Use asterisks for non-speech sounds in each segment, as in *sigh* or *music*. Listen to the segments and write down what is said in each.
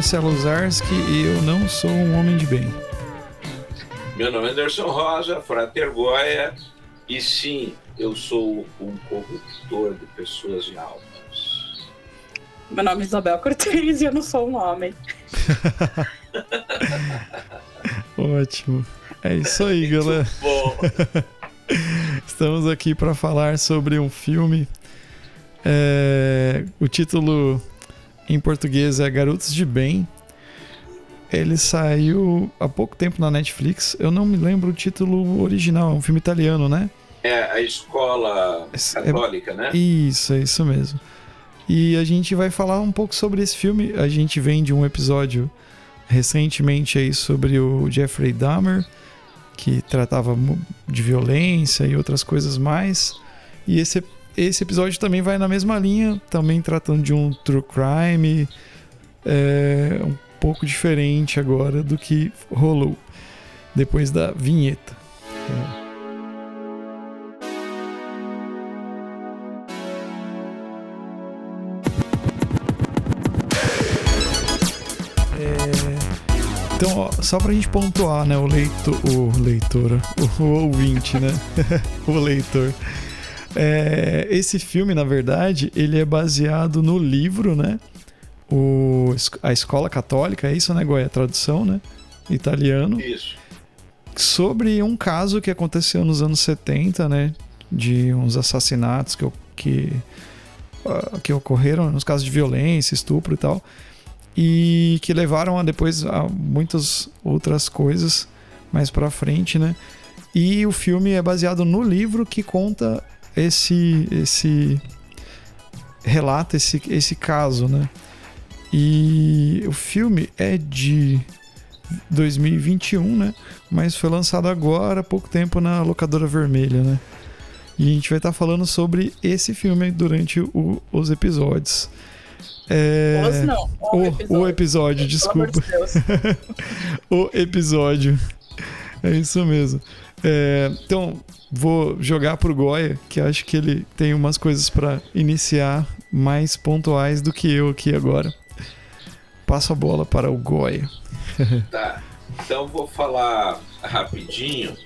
Marcelo Zarski e eu não sou um homem de bem. Meu nome é Anderson Rosa, frater Goya, e sim, eu sou um corruptor de pessoas e almas. Meu nome é Isabel Cortez e eu não sou um homem. *laughs* Ótimo. É isso aí, galera. Bom, *laughs* Estamos aqui para falar sobre um filme. É, o título em português é Garotos de Bem. Ele saiu há pouco tempo na Netflix. Eu não me lembro o título original. É um filme italiano, né? é a escola é- católica, né? Isso, é isso mesmo. E a gente vai falar um pouco sobre esse filme. A gente vem de um episódio recentemente aí sobre o Jeffrey Dahmer, que tratava de violência e outras coisas mais. E esse, esse episódio também vai na mesma linha, também tratando de um true crime, é, um pouco diferente agora do que rolou depois da vinheta. Então, ó, só pra gente pontuar, né, o leitor, o leitor, o, o ouvinte, né, *laughs* o leitor. É, esse filme, na verdade, ele é baseado no livro, né, o, a Escola Católica, é isso, né, Goya? A tradução, né, italiano, Isso. sobre um caso que aconteceu nos anos 70, né, de uns assassinatos que, que, ah, que ocorreram, nos casos de violência, estupro e tal e que levaram a depois a muitas outras coisas mais pra frente, né? E o filme é baseado no livro que conta esse esse relata esse esse caso, né? E o filme é de 2021, né? Mas foi lançado agora há pouco tempo na locadora vermelha, né? E a gente vai estar falando sobre esse filme durante o- os episódios. É... Os não. O, o episódio, desculpa. de *laughs* o episódio. É isso mesmo. É, então, vou jogar pro Goya, que acho que ele tem umas coisas pra iniciar mais pontuais do que eu aqui agora. Passo a bola para o Goya. *laughs* Tá. Então vou falar rapidinho.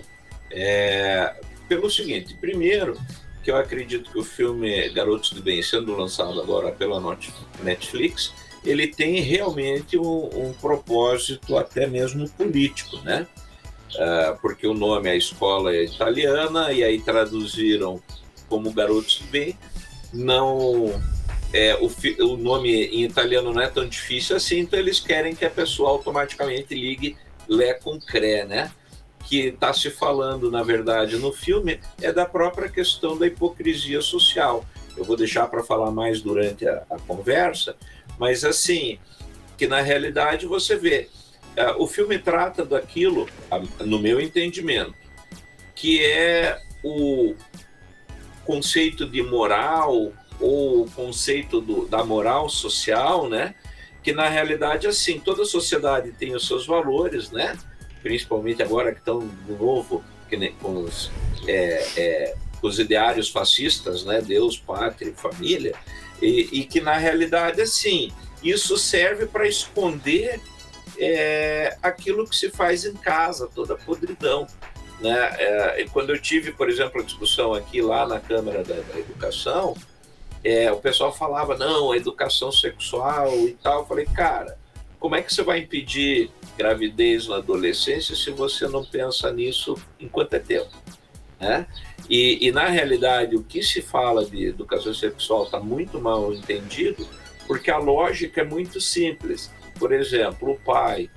é, pelo seguinte, primeiro, que eu acredito que o filme Garotos do Bem, sendo lançado agora pela Netflix, ele tem realmente um, um propósito até mesmo político, né? Ah, porque o nome, a escola é italiana, e aí traduziram como Garotos Bem. Não. É, o, o nome em italiano não é tão difícil assim, então eles querem que a pessoa automaticamente ligue Lé com Cré, né? Que está se falando, na verdade, no filme, é da própria questão da hipocrisia social. Eu vou deixar para falar mais durante a, a conversa, mas assim, que na realidade você vê, o filme trata daquilo, no meu entendimento, que é o conceito de moral ou o conceito do- da moral social, né? Que na realidade, assim, toda sociedade tem os seus valores, né? Principalmente agora que estão de novo que com os, é, é, os ideários fascistas, né? Deus, pátria, família, e, e que na realidade, assim, isso serve para esconder é, aquilo que se faz em casa, toda a podridão. Né? É, e quando eu tive, por exemplo, a discussão aqui lá na Câmara da, da Educação, é, o pessoal falava, não, a educação sexual e tal. Eu falei, cara, como é que você vai impedir gravidez na adolescência se você não pensa nisso enquanto é tempo? Né? E, e, na realidade, o que se fala de educação sexual está muito mal entendido, porque a lógica é muito simples. Por exemplo, o pai,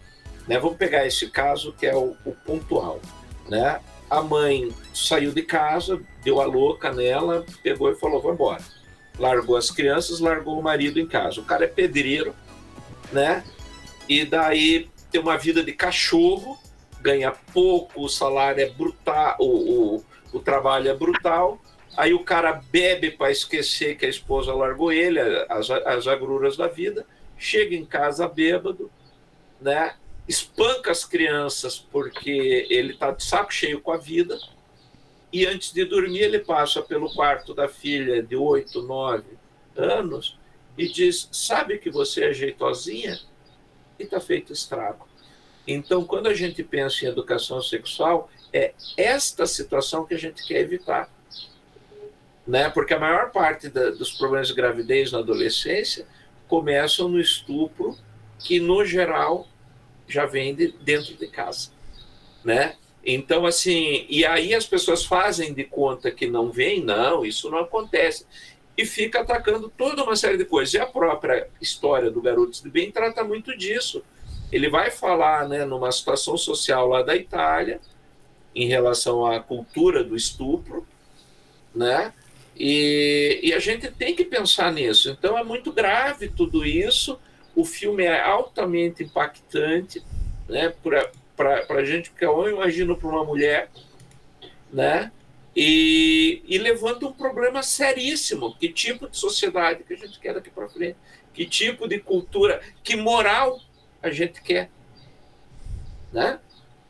né, vamos pegar esse caso que é o, o pontual. Né? A mãe saiu de casa, deu a louca nela, pegou e falou: vou embora. Largou as crianças, largou o marido em casa. O cara é pedreiro, né? E daí tem uma vida de cachorro, ganha pouco, o salário é brutal, o, o, o trabalho é brutal. Aí o cara bebe para esquecer que a esposa largou ele, as, as agruras da vida, chega em casa bêbado, né? espanca as crianças porque ele está de saco cheio com a vida. E antes de dormir, ele passa pelo quarto da filha de 8, 9 anos e diz: Sabe que você é jeitosinha? e está feito estrago. Então, quando a gente pensa em educação sexual, é esta situação que a gente quer evitar. Né? Porque a maior parte da, dos problemas de gravidez na adolescência começam no estupro, que no geral já vem de, dentro de casa. Né? Então, assim, e aí as pessoas fazem de conta que não vem, não, isso não acontece. E fica atacando toda uma série de coisas. E a própria história do Garotos de Bem trata muito disso. Ele vai falar, né, numa situação social lá da Itália, em relação à cultura do estupro, né? E, e a gente tem que pensar nisso. Então é muito grave tudo isso. O filme é altamente impactante, né? Para a gente, porque eu imagino para uma mulher, né? E, e levanta um problema seríssimo. Que tipo de sociedade que a gente quer daqui para frente? Que tipo de cultura, que moral a gente quer? Né?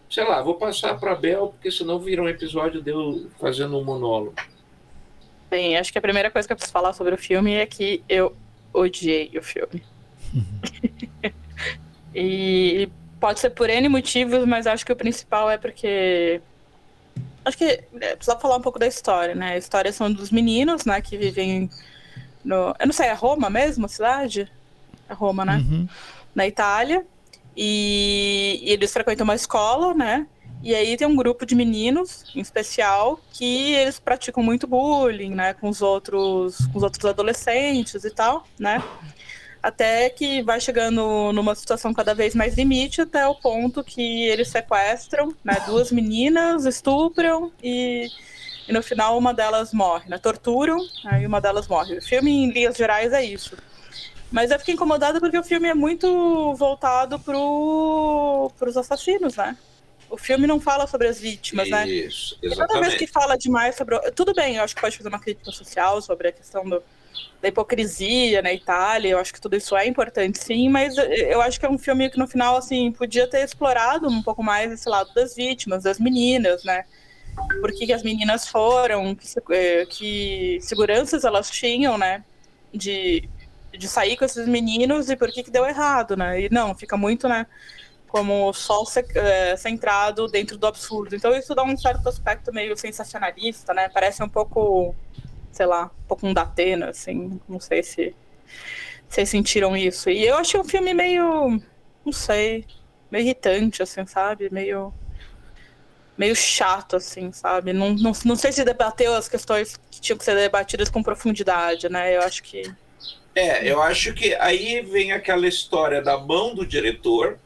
Sei lá, vou passar para Bel, porque senão vira um episódio de eu fazendo um monólogo. Bem, acho que a primeira coisa que eu preciso falar sobre o filme é que eu odiei o filme. *laughs* e pode ser por N motivos, mas acho que o principal é porque. Acho que é, precisa falar um pouco da história, né? A história são dos meninos, né, que vivem no. Eu não sei, é Roma mesmo, a cidade? É Roma, né? Uhum. Na Itália. E, e eles frequentam uma escola, né? E aí tem um grupo de meninos, em especial, que eles praticam muito bullying, né, com os outros, com os outros adolescentes e tal, né? Até que vai chegando numa situação cada vez mais limite, até o ponto que eles sequestram, né, duas meninas, estupram e, e no final uma delas morre, né? Torturam, aí uma delas morre. O filme, em linhas gerais, é isso. Mas eu fiquei incomodada porque o filme é muito voltado para os assassinos, né? O filme não fala sobre as vítimas, né? Isso, exatamente. E toda vez que fala demais sobre. Tudo bem, eu acho que pode fazer uma crítica social sobre a questão do, da hipocrisia na Itália, eu acho que tudo isso é importante, sim, mas eu acho que é um filme que no final, assim, podia ter explorado um pouco mais esse lado das vítimas, das meninas, né? Por que, que as meninas foram, que, eh, que seguranças elas tinham, né? De, de sair com esses meninos e por que, que deu errado, né? E não, fica muito, né? Como só é, centrado dentro do absurdo. Então isso dá um certo aspecto meio sensacionalista, né? Parece um pouco, sei lá, um pouco um Datena, assim. Não sei se vocês sentiram isso. E eu achei um filme meio, não sei, meio irritante, assim, sabe? Meio meio chato, assim, sabe? Não, não, não sei se debateu as questões que tinham que ser debatidas com profundidade, né? Eu acho que. É, eu acho que aí vem aquela história da mão do diretor,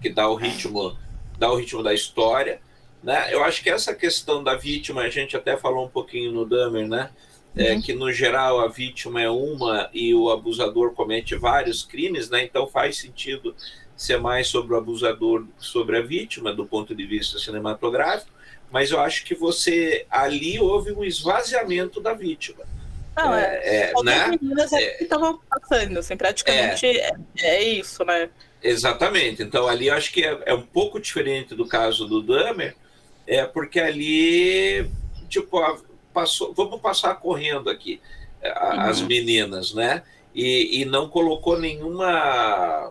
que dá o ritmo, dá o ritmo da história. Né? Eu acho que essa questão da vítima, a gente até falou um pouquinho no Dahmer, né? É, uhum. que no geral a vítima é uma e o abusador comete vários crimes, né? Então faz sentido ser mais sobre o abusador sobre a vítima do ponto de vista cinematográfico, mas eu acho que você ali houve um esvaziamento da vítima. Não, é, é, é né? meninas é, que estavam passando, assim, praticamente é, é, é isso, né? Exatamente. Então ali eu acho que é, é, um pouco diferente do caso do Dahmer, é porque ali tipo passou, vamos passar correndo aqui uhum. as meninas, né? E, e não colocou nenhuma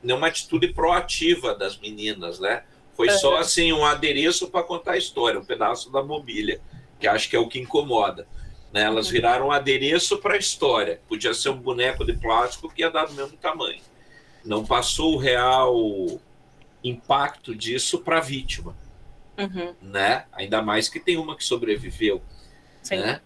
nenhuma atitude proativa das meninas, né? Foi uhum. só assim um adereço para contar a história, um pedaço da mobília, que acho que é o que incomoda. Né? Elas uhum. viraram um adereço para a história. Podia ser um boneco de plástico que ia dar do mesmo tamanho não passou o real impacto disso para a vítima, uhum. né? Ainda mais que tem uma que sobreviveu, Sim. né?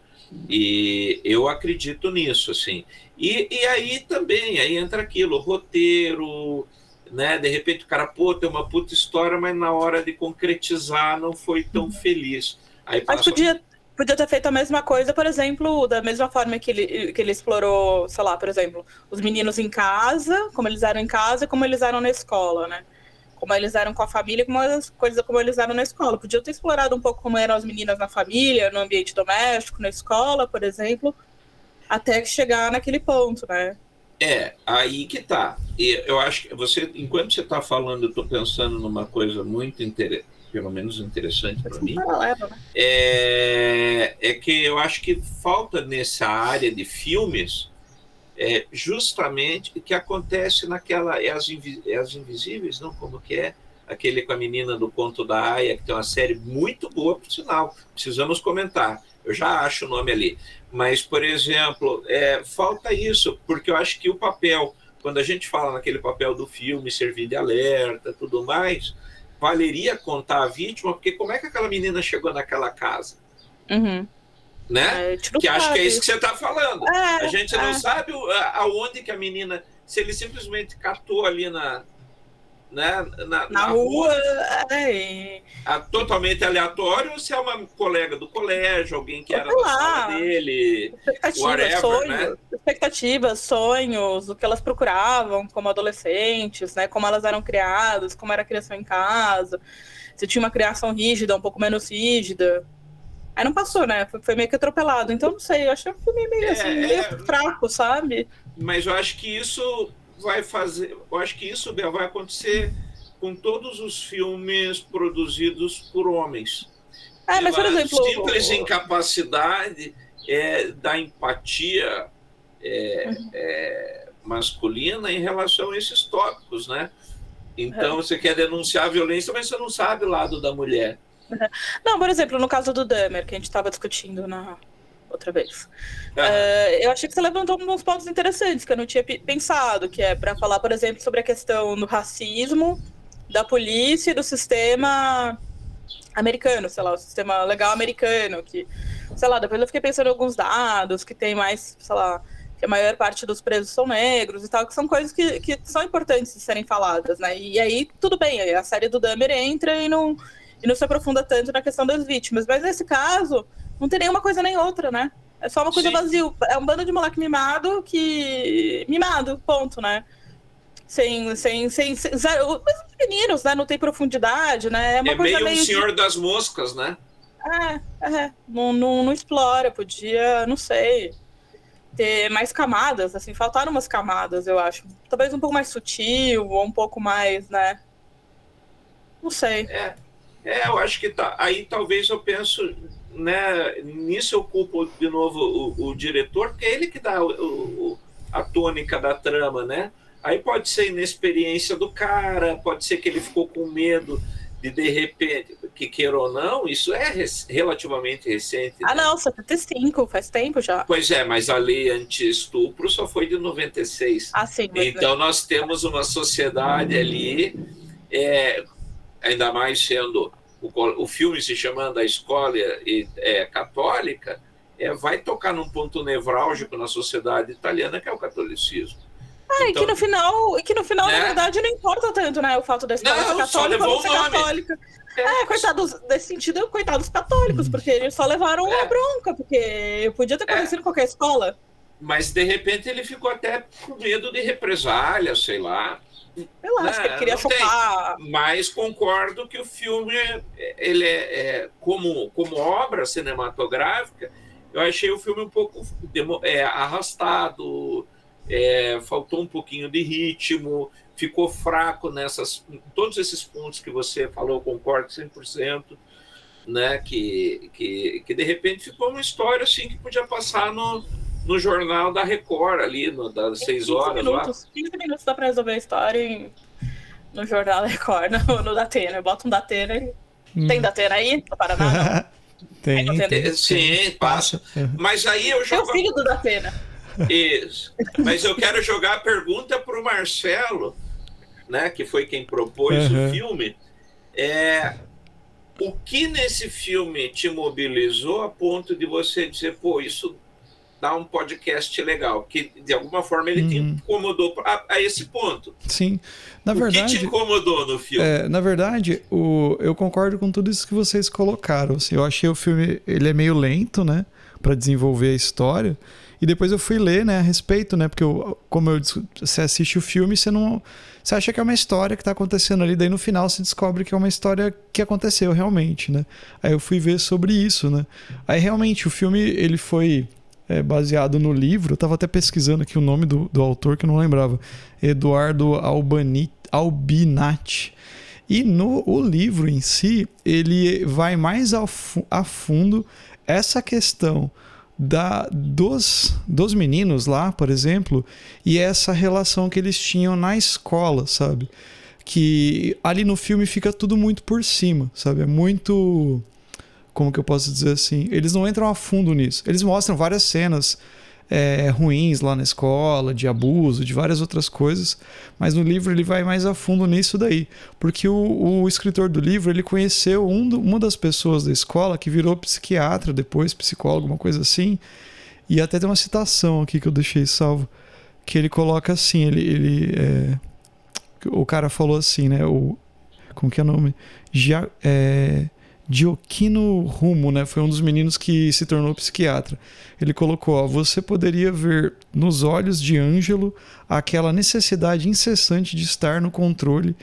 E eu acredito nisso, assim. E, e aí também, aí entra aquilo, roteiro, né? De repente o cara, pô, tem uma puta história, mas na hora de concretizar não foi tão uhum. feliz. Aí mas podia, podia ter feito a mesma coisa, por exemplo, da mesma forma que ele, que ele explorou, sei lá, por exemplo, os meninos em casa, como eles eram em casa, como eles eram na escola, né? Como eles eram com a família, como as coisas como eles eram na escola. Podia ter explorado um pouco como eram as meninas na família, no ambiente doméstico, na escola, por exemplo, até chegar naquele ponto, né? É, aí que tá. E eu acho que você, enquanto você está falando, eu estou pensando numa coisa muito interessante pelo menos interessante para mim, né? é, é que eu acho que falta nessa área de filmes é justamente o que acontece naquela é as, é as invisíveis, não como que é aquele com a menina do conto da Aya, que tem uma série muito boa, por sinal, precisamos comentar. Eu já acho o nome ali. Mas, por exemplo, é, falta isso, porque eu acho que o papel, quando a gente fala naquele papel do filme, servir de alerta, tudo mais, valeria contar a vítima, porque como é que aquela menina chegou naquela casa? Uhum. Né? É, que acho que é isso que você está falando. É, a gente não é. sabe aonde que a menina, se ele simplesmente catou ali na, né, na, na, na rua, rua é. a, totalmente aleatório, ou se é uma colega do colégio, alguém que era da sala dele, expectativas, whatever, sonhos, né? expectativas, sonhos, o que elas procuravam como adolescentes, né, como elas eram criadas, como era a criação em casa, se tinha uma criação rígida, um pouco menos rígida. Aí não passou, né? Foi, foi meio que atropelado. Então, não sei, eu achei um filme meio, é, assim, meio é... fraco, sabe? Mas eu acho que isso vai fazer. Eu acho que isso vai acontecer com todos os filmes produzidos por homens. É, mas, por exemplo. simples incapacidade é, da empatia é, uhum. é, masculina em relação a esses tópicos, né? Então, uhum. você quer denunciar a violência, mas você não sabe o lado da mulher. Não, por exemplo, no caso do Dahmer, que a gente estava discutindo na, outra vez. Uh, eu achei que você levantou uns pontos interessantes que eu não tinha pensado, que é para falar, por exemplo, sobre a questão do racismo, da polícia e do sistema americano, sei lá, o sistema legal americano, que, sei lá, depois eu fiquei pensando em alguns dados, que tem mais, sei lá, que a maior parte dos presos são negros e tal, que são coisas que, que são importantes de serem faladas, né? E aí, tudo bem, a série do Dahmer entra e não, e não se aprofunda tanto na questão das vítimas, mas nesse caso, não tem nenhuma coisa nem outra, né? É só uma coisa Sim. vazio. É um bando de moleque mimado que. Mimado, ponto, né? Sem. sem, sem, sem zero... Os meninos, né? Não tem profundidade, né? É, uma é coisa meio, meio um senhor de... das moscas, né? É, é. Não, não, não explora, podia, não sei. Ter mais camadas, assim, faltaram umas camadas, eu acho. Talvez um pouco mais sutil, ou um pouco mais, né? Não sei. É, é eu acho que tá. Aí talvez eu penso né, nisso eu culpo de novo o, o diretor, porque é ele que dá o, o, a tônica da trama, né? Aí pode ser inexperiência do cara, pode ser que ele ficou com medo de de repente, que queira ou não, isso é relativamente recente. Ah, né? não, 75, faz tempo já. Pois é, mas a lei anti-estupro só foi de 96. Ah, sim. Então é. nós temos uma sociedade ali, é, ainda mais sendo o, o filme se chamando A Escola é, Católica, é, vai tocar num ponto nevrálgico na sociedade italiana, que é o catolicismo. Ah, então, e que no final, e que no final né? na verdade, não importa tanto, né? O fato da escola não, ser católica ou ser católica. É, é, coitados, nesse sentido, coitados católicos, porque eles só levaram é. uma bronca, porque podia ter acontecido é. em qualquer escola. Mas, de repente, ele ficou até com medo de represália, sei lá. Eu acho que ele queria chupar. Mas concordo que o filme, ele é, é, como, como obra cinematográfica, eu achei o filme um pouco é, arrastado, é, faltou um pouquinho de ritmo, ficou fraco nessas. Todos esses pontos que você falou, concordo 100%. Né, que, que, que de repente ficou uma história assim que podia passar no, no jornal da Record, ali, no, das 6 horas. Minutos, lá. 15 minutos dá pra resolver a história em, no jornal da Record, *laughs* no, no Datena. Bota um Datena e. Hum. Tem Datena aí no Paraná? *laughs* tem, tem, Sim, passa. Mas aí eu jogo. É o filho do Datena. Isso. Mas eu quero jogar a pergunta para o Marcelo, né, que foi quem propôs uhum. o filme. É, o que nesse filme te mobilizou a ponto de você dizer, pô, isso dar um podcast legal, que de alguma forma ele uhum. te incomodou a, a, esse ponto. Sim, na verdade. O que te incomodou no filme? É, na verdade, o, eu concordo com tudo isso que vocês colocaram. Assim, eu achei o filme ele é meio lento, né, para desenvolver a história. E depois eu fui ler, né, a respeito, né, porque eu, como eu, você assiste o filme, você não, você acha que é uma história que está acontecendo ali, daí no final você descobre que é uma história que aconteceu realmente, né? Aí eu fui ver sobre isso, né? Aí realmente o filme ele foi é, baseado no livro. Eu estava até pesquisando aqui o nome do, do autor que eu não lembrava. Eduardo Albani, Albinati. E no o livro em si, ele vai mais ao, a fundo essa questão da, dos, dos meninos lá, por exemplo, e essa relação que eles tinham na escola, sabe? Que ali no filme fica tudo muito por cima, sabe? É muito. Como que eu posso dizer assim? Eles não entram a fundo nisso. Eles mostram várias cenas é, ruins lá na escola, de abuso, de várias outras coisas, mas no livro ele vai mais a fundo nisso daí, porque o, o escritor do livro ele conheceu um do, uma das pessoas da escola que virou psiquiatra depois, psicólogo, uma coisa assim, e até tem uma citação aqui que eu deixei salvo, que ele coloca assim, ele, ele é, o cara falou assim, né, o, como que é o nome? Já, é, Dioquino Rumo, né? Foi um dos meninos que se tornou psiquiatra. Ele colocou: ó, você poderia ver nos olhos de Ângelo aquela necessidade incessante de estar no controle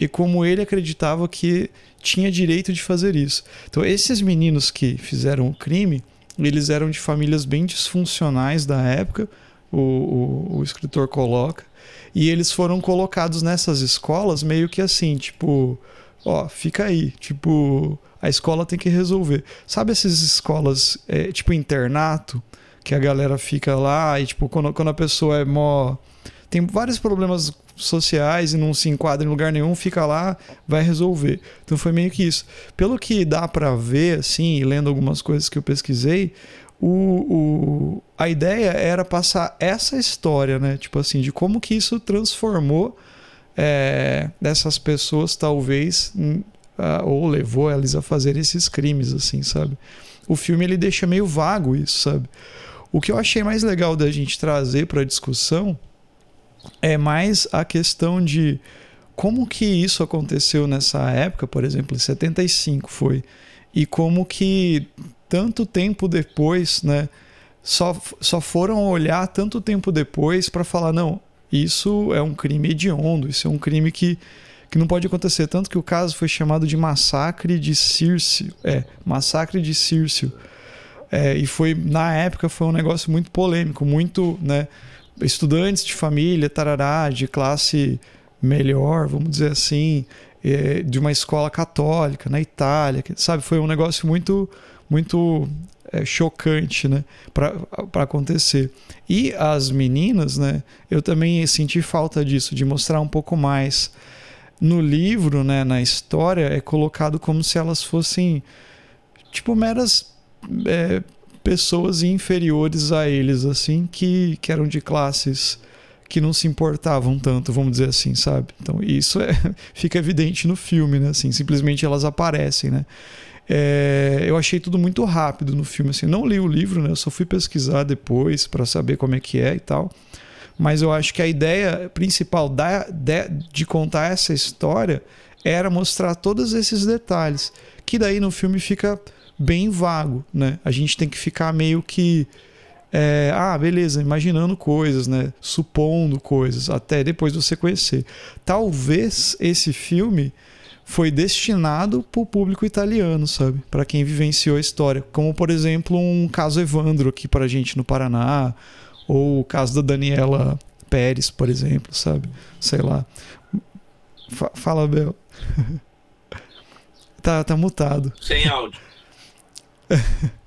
e como ele acreditava que tinha direito de fazer isso. Então, esses meninos que fizeram o crime, eles eram de famílias bem disfuncionais da época, o, o, o escritor coloca, e eles foram colocados nessas escolas meio que assim, tipo, ó, fica aí, tipo a escola tem que resolver. Sabe essas escolas, é, tipo internato, que a galera fica lá e, tipo, quando, quando a pessoa é mó. tem vários problemas sociais e não se enquadra em lugar nenhum, fica lá, vai resolver. Então foi meio que isso. Pelo que dá para ver, assim, lendo algumas coisas que eu pesquisei, o, o, a ideia era passar essa história, né? Tipo assim, de como que isso transformou é, dessas pessoas, talvez, ou levou eles a fazer esses crimes, assim, sabe? O filme ele deixa meio vago isso, sabe? O que eu achei mais legal da gente trazer para a discussão é mais a questão de como que isso aconteceu nessa época, por exemplo, em 75 foi, e como que tanto tempo depois, né, só, só foram olhar tanto tempo depois para falar, não, isso é um crime hediondo, isso é um crime que que não pode acontecer. Tanto que o caso foi chamado de Massacre de Círcio. É, Massacre de Círcio. É, e foi, na época, foi um negócio muito polêmico, muito, né? Estudantes de família, tarará, de classe melhor, vamos dizer assim, é, de uma escola católica na Itália, sabe? Foi um negócio muito, muito é, chocante, né? Para acontecer. E as meninas, né? Eu também senti falta disso, de mostrar um pouco mais no livro, né, na história, é colocado como se elas fossem tipo meras é, pessoas inferiores a eles, assim, que, que eram de classes que não se importavam tanto, vamos dizer assim, sabe? Então isso é, *laughs* fica evidente no filme, né? Assim, simplesmente elas aparecem, né? É, eu achei tudo muito rápido no filme, assim. Não li o livro, né? Eu só fui pesquisar depois para saber como é que é e tal mas eu acho que a ideia principal da, de, de contar essa história era mostrar todos esses detalhes, que daí no filme fica bem vago, né? A gente tem que ficar meio que é, ah, beleza, imaginando coisas, né? Supondo coisas, até depois você conhecer. Talvez esse filme foi destinado para o público italiano, sabe? Para quem vivenciou a história. Como, por exemplo, um caso Evandro aqui para gente no Paraná, ou o caso da Daniela Pérez, por exemplo, sabe? Sei lá. F fala, Bel. *laughs* tá, tá mutado. Sem áudio. *laughs*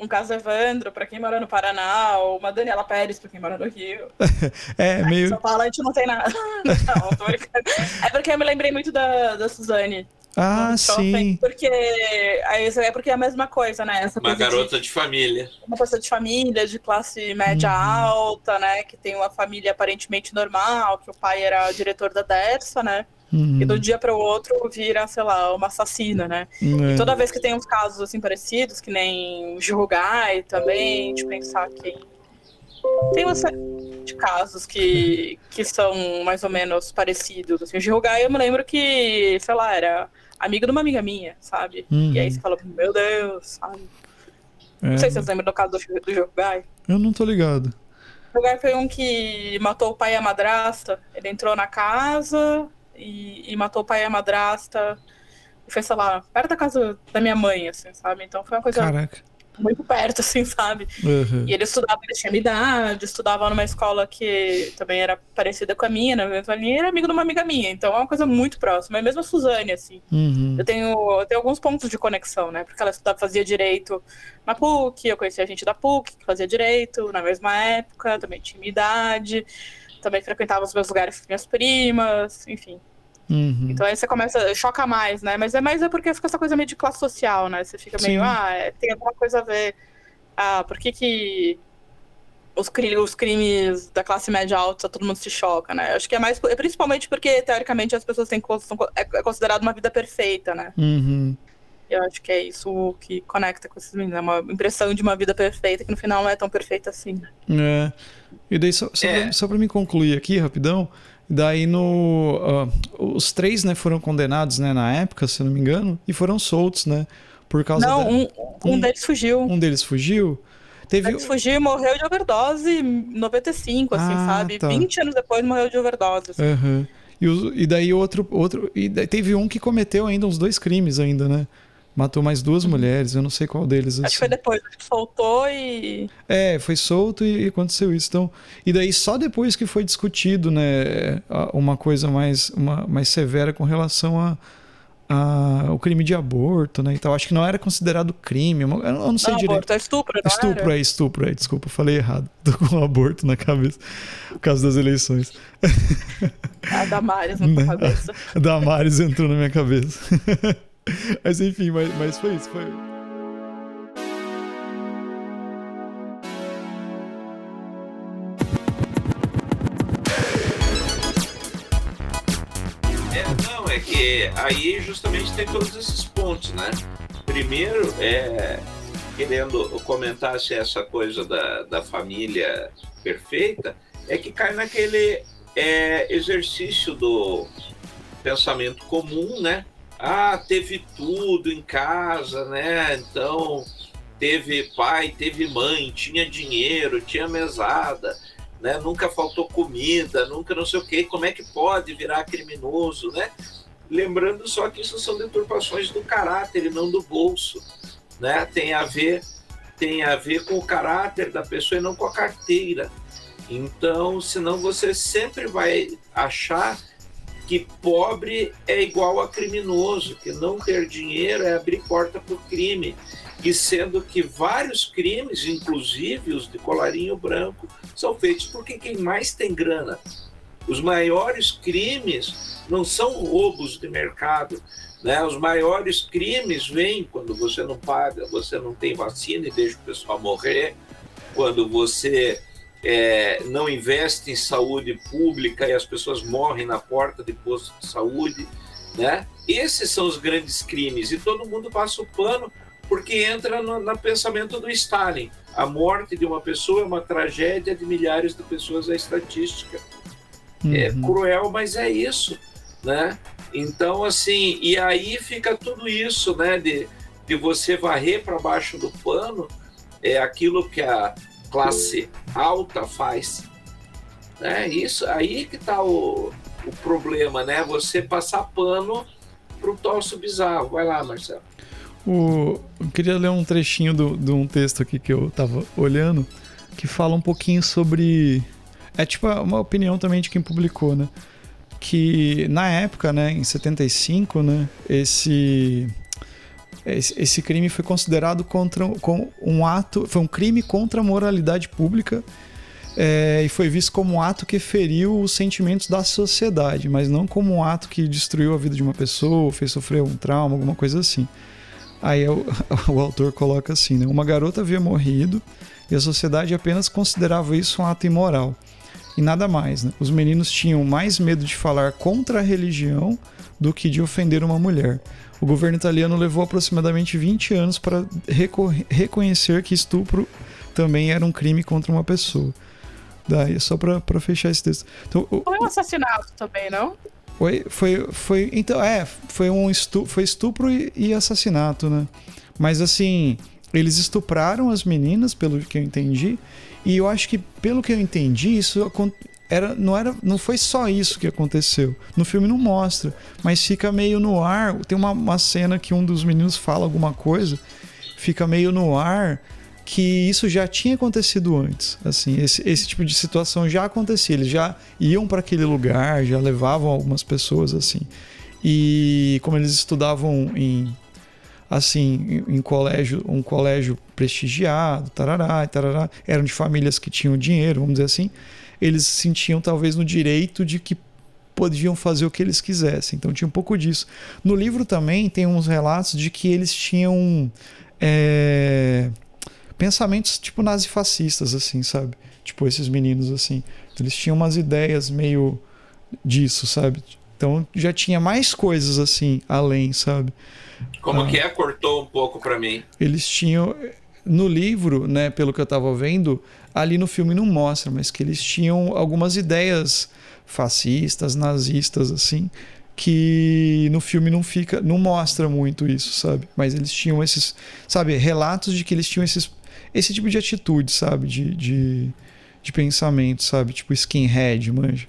um caso Evandro, para quem mora no Paraná, ou uma Daniela Pérez, para quem mora no Rio. *laughs* é, meio. São Paulo a gente não tem nada. não, tô É porque eu me lembrei muito da, da Suzane. Ah, sim. Porque é porque é a mesma coisa, né? Essa uma garota de, de, família. Uma pessoa de família, de classe média uhum. alta, né? Que tem uma família aparentemente normal, que o pai era diretor da Dersa, né? Uhum. E do dia para o outro vira, sei lá, uma assassina, né? Uhum. E toda vez que tem uns casos assim parecidos, que nem o Girugai também, de pensar que tem uma série de casos que, que são mais ou menos parecidos. Assim, o Girugai eu me lembro que, sei lá, era amigo de uma amiga minha, sabe? Uhum. E aí você fala, meu Deus, sabe? É. Não sei se vocês lembram do caso do, do Guy. Eu não tô ligado. O Guy foi um que matou o pai e a madrasta. Ele entrou na casa e, e matou o pai e a madrasta. E foi, sei lá, perto da casa da minha mãe, assim, sabe? Então foi uma coisa. Caraca. Muito perto, assim, sabe? Uhum. E ele estudava, ele tinha minha idade, estudava numa escola que também era parecida com a minha, na mesma linha, era amigo de uma amiga minha. Então é uma coisa muito próxima. É mesmo a Suzane, assim. Uhum. Eu tenho, eu tenho alguns pontos de conexão, né? Porque ela estudava, fazia direito na PUC, eu conhecia gente da PUC que fazia direito na mesma época, também tinha minha idade, também frequentava os meus lugares com minhas primas, enfim. Uhum. Então aí você começa, choca mais, né? Mas é mais é porque fica essa coisa meio de classe social, né? Você fica meio, Sim. ah, é, tem alguma coisa a ver. Ah, por que que os, cri- os crimes da classe média alta todo mundo se choca, né? Acho que é mais, é principalmente porque teoricamente as pessoas têm são é, é considerado uma vida perfeita, né? Uhum. Eu acho que é isso que conecta com esses meninos, é uma impressão de uma vida perfeita que no final não é tão perfeita assim. né? É. E daí, só, só, É. pra, só pra me concluir aqui, rapidão. Daí no. ah, os três, né, foram condenados, né, na época, se não me engano, e foram soltos, né? Por causa Não, da- um, um um- deles fugiu. um deles fugiu. Teve. Ele fugiu e morreu de overdose em 95, assim, Ah, sabe? tá. 20 anos depois morreu de overdose. assim. Aham. E, os- e daí outro. outro e daí teve um que cometeu ainda uns dois crimes ainda, né? Matou mais duas mulheres, eu não sei qual deles. Uhum. Acho que foi assim. depois, acho que soltou e. É, foi solto e, e aconteceu isso. Então, e daí só depois que foi discutido, né, uma coisa mais, uma, mais severa com relação a, a o crime de aborto, né, e tal. Acho que não era considerado crime, eu não eu não sei Não, direito. aborto, é estupro, não Estupro, era? é estupro, é, desculpa, falei errado. *laughs* Tô com aborto na cabeça, por causa das eleições. A Damares na *laughs* Né? tua cabeça. A *laughs* Damares entrou na minha cabeça. *laughs* mas enfim, mas, mas foi isso, foi... É, não, é que aí justamente tem todos esses pontos, né? Primeiro, é, querendo comentar se essa coisa da, da família perfeita, é que cai naquele é, exercício do pensamento comum, né? Ah, teve tudo em casa, né? Então, teve pai, teve mãe, tinha dinheiro, tinha mesada, né? Nunca faltou comida, nunca não sei o quê. Como é que pode virar criminoso, né? Lembrando só que isso são deturpações do caráter e não do bolso, né? Tem a ver tem a ver com o caráter da pessoa e não com a carteira. Então, senão você sempre vai achar que pobre é igual a criminoso, que não ter dinheiro é abrir porta para o crime. E sendo que vários crimes, inclusive os de colarinho branco, são feitos porque quem mais tem grana. Os maiores crimes não são roubos de mercado. Né? Os maiores crimes vêm quando você não paga, você não tem vacina e deixa o pessoal morrer, quando você é, não investe em saúde pública e as pessoas morrem na porta de posto de saúde, né? Esses são os grandes crimes e todo mundo passa o pano porque entra no, no pensamento do Stalin. A morte de uma pessoa é uma tragédia de milhares de pessoas, é estatística. É Uhum. cruel, mas é isso, né? Então, assim, e aí fica tudo isso, né? De, de você varrer para baixo do pano é aquilo que a classe alta faz. Né? Isso aí que está o, o problema, né? Você passar pano para o torso bizarro. Vai lá, Marcelo. O, eu queria ler um trechinho do- de um texto aqui que eu tava olhando, que fala um pouquinho sobre. É tipo uma opinião também de quem publicou, né? Que na época, né, em 75, né, esse. Esse, crime foi considerado contra um ato, foi um crime contra a moralidade pública é, e foi visto como um ato que feriu os sentimentos da sociedade, mas não como um ato que destruiu a vida de uma pessoa, fez sofrer um trauma, alguma coisa assim. Aí o, *laughs* o autor coloca assim, né? Uma garota havia morrido e a sociedade apenas considerava isso um ato imoral. E nada mais, né? Os meninos tinham mais medo de falar contra a religião do que de ofender uma mulher. O governo italiano levou aproximadamente 20 anos para reco- reconhecer que estupro também era um crime contra uma pessoa. Daí, só para fechar esse texto. Então, o- Foi um assassinato também, não? foi, foi, foi, então, é, foi um estu, foi estupro e, e assassinato, né? Mas assim, eles estupraram as meninas, pelo que eu entendi, e eu acho que, pelo que eu entendi, isso era, não, era, não foi só isso que aconteceu. No filme não mostra, mas fica meio no ar. Tem uma, uma cena que um dos meninos fala alguma coisa fica meio no ar que isso já tinha acontecido antes. Assim, esse, esse tipo de situação já acontecia. Eles já iam para aquele lugar, já levavam algumas pessoas assim. E como eles estudavam em assim, em, colégio, um colégio prestigiado, tarará, tarará, eram de famílias que tinham dinheiro, vamos dizer assim, eles se sentiam talvez no direito de que podiam fazer o que eles quisessem. Então tinha um pouco disso. No livro também tem uns relatos de que eles tinham é, pensamentos tipo nazifascistas, assim, sabe? Tipo esses meninos assim. Eles tinham umas ideias meio disso, sabe? Então já tinha mais coisas assim além, sabe? Como ah, que é? Cortou um pouco para mim. Eles tinham no livro, né, pelo que eu estava vendo, ali no filme não mostra, mas que eles tinham algumas ideias fascistas, nazistas, assim, que no filme não fica, não mostra muito isso, sabe? Mas eles tinham esses, sabe, relatos de que eles tinham esses, esse tipo de atitude, sabe? De, de, de pensamento, sabe? Tipo skinhead, manja.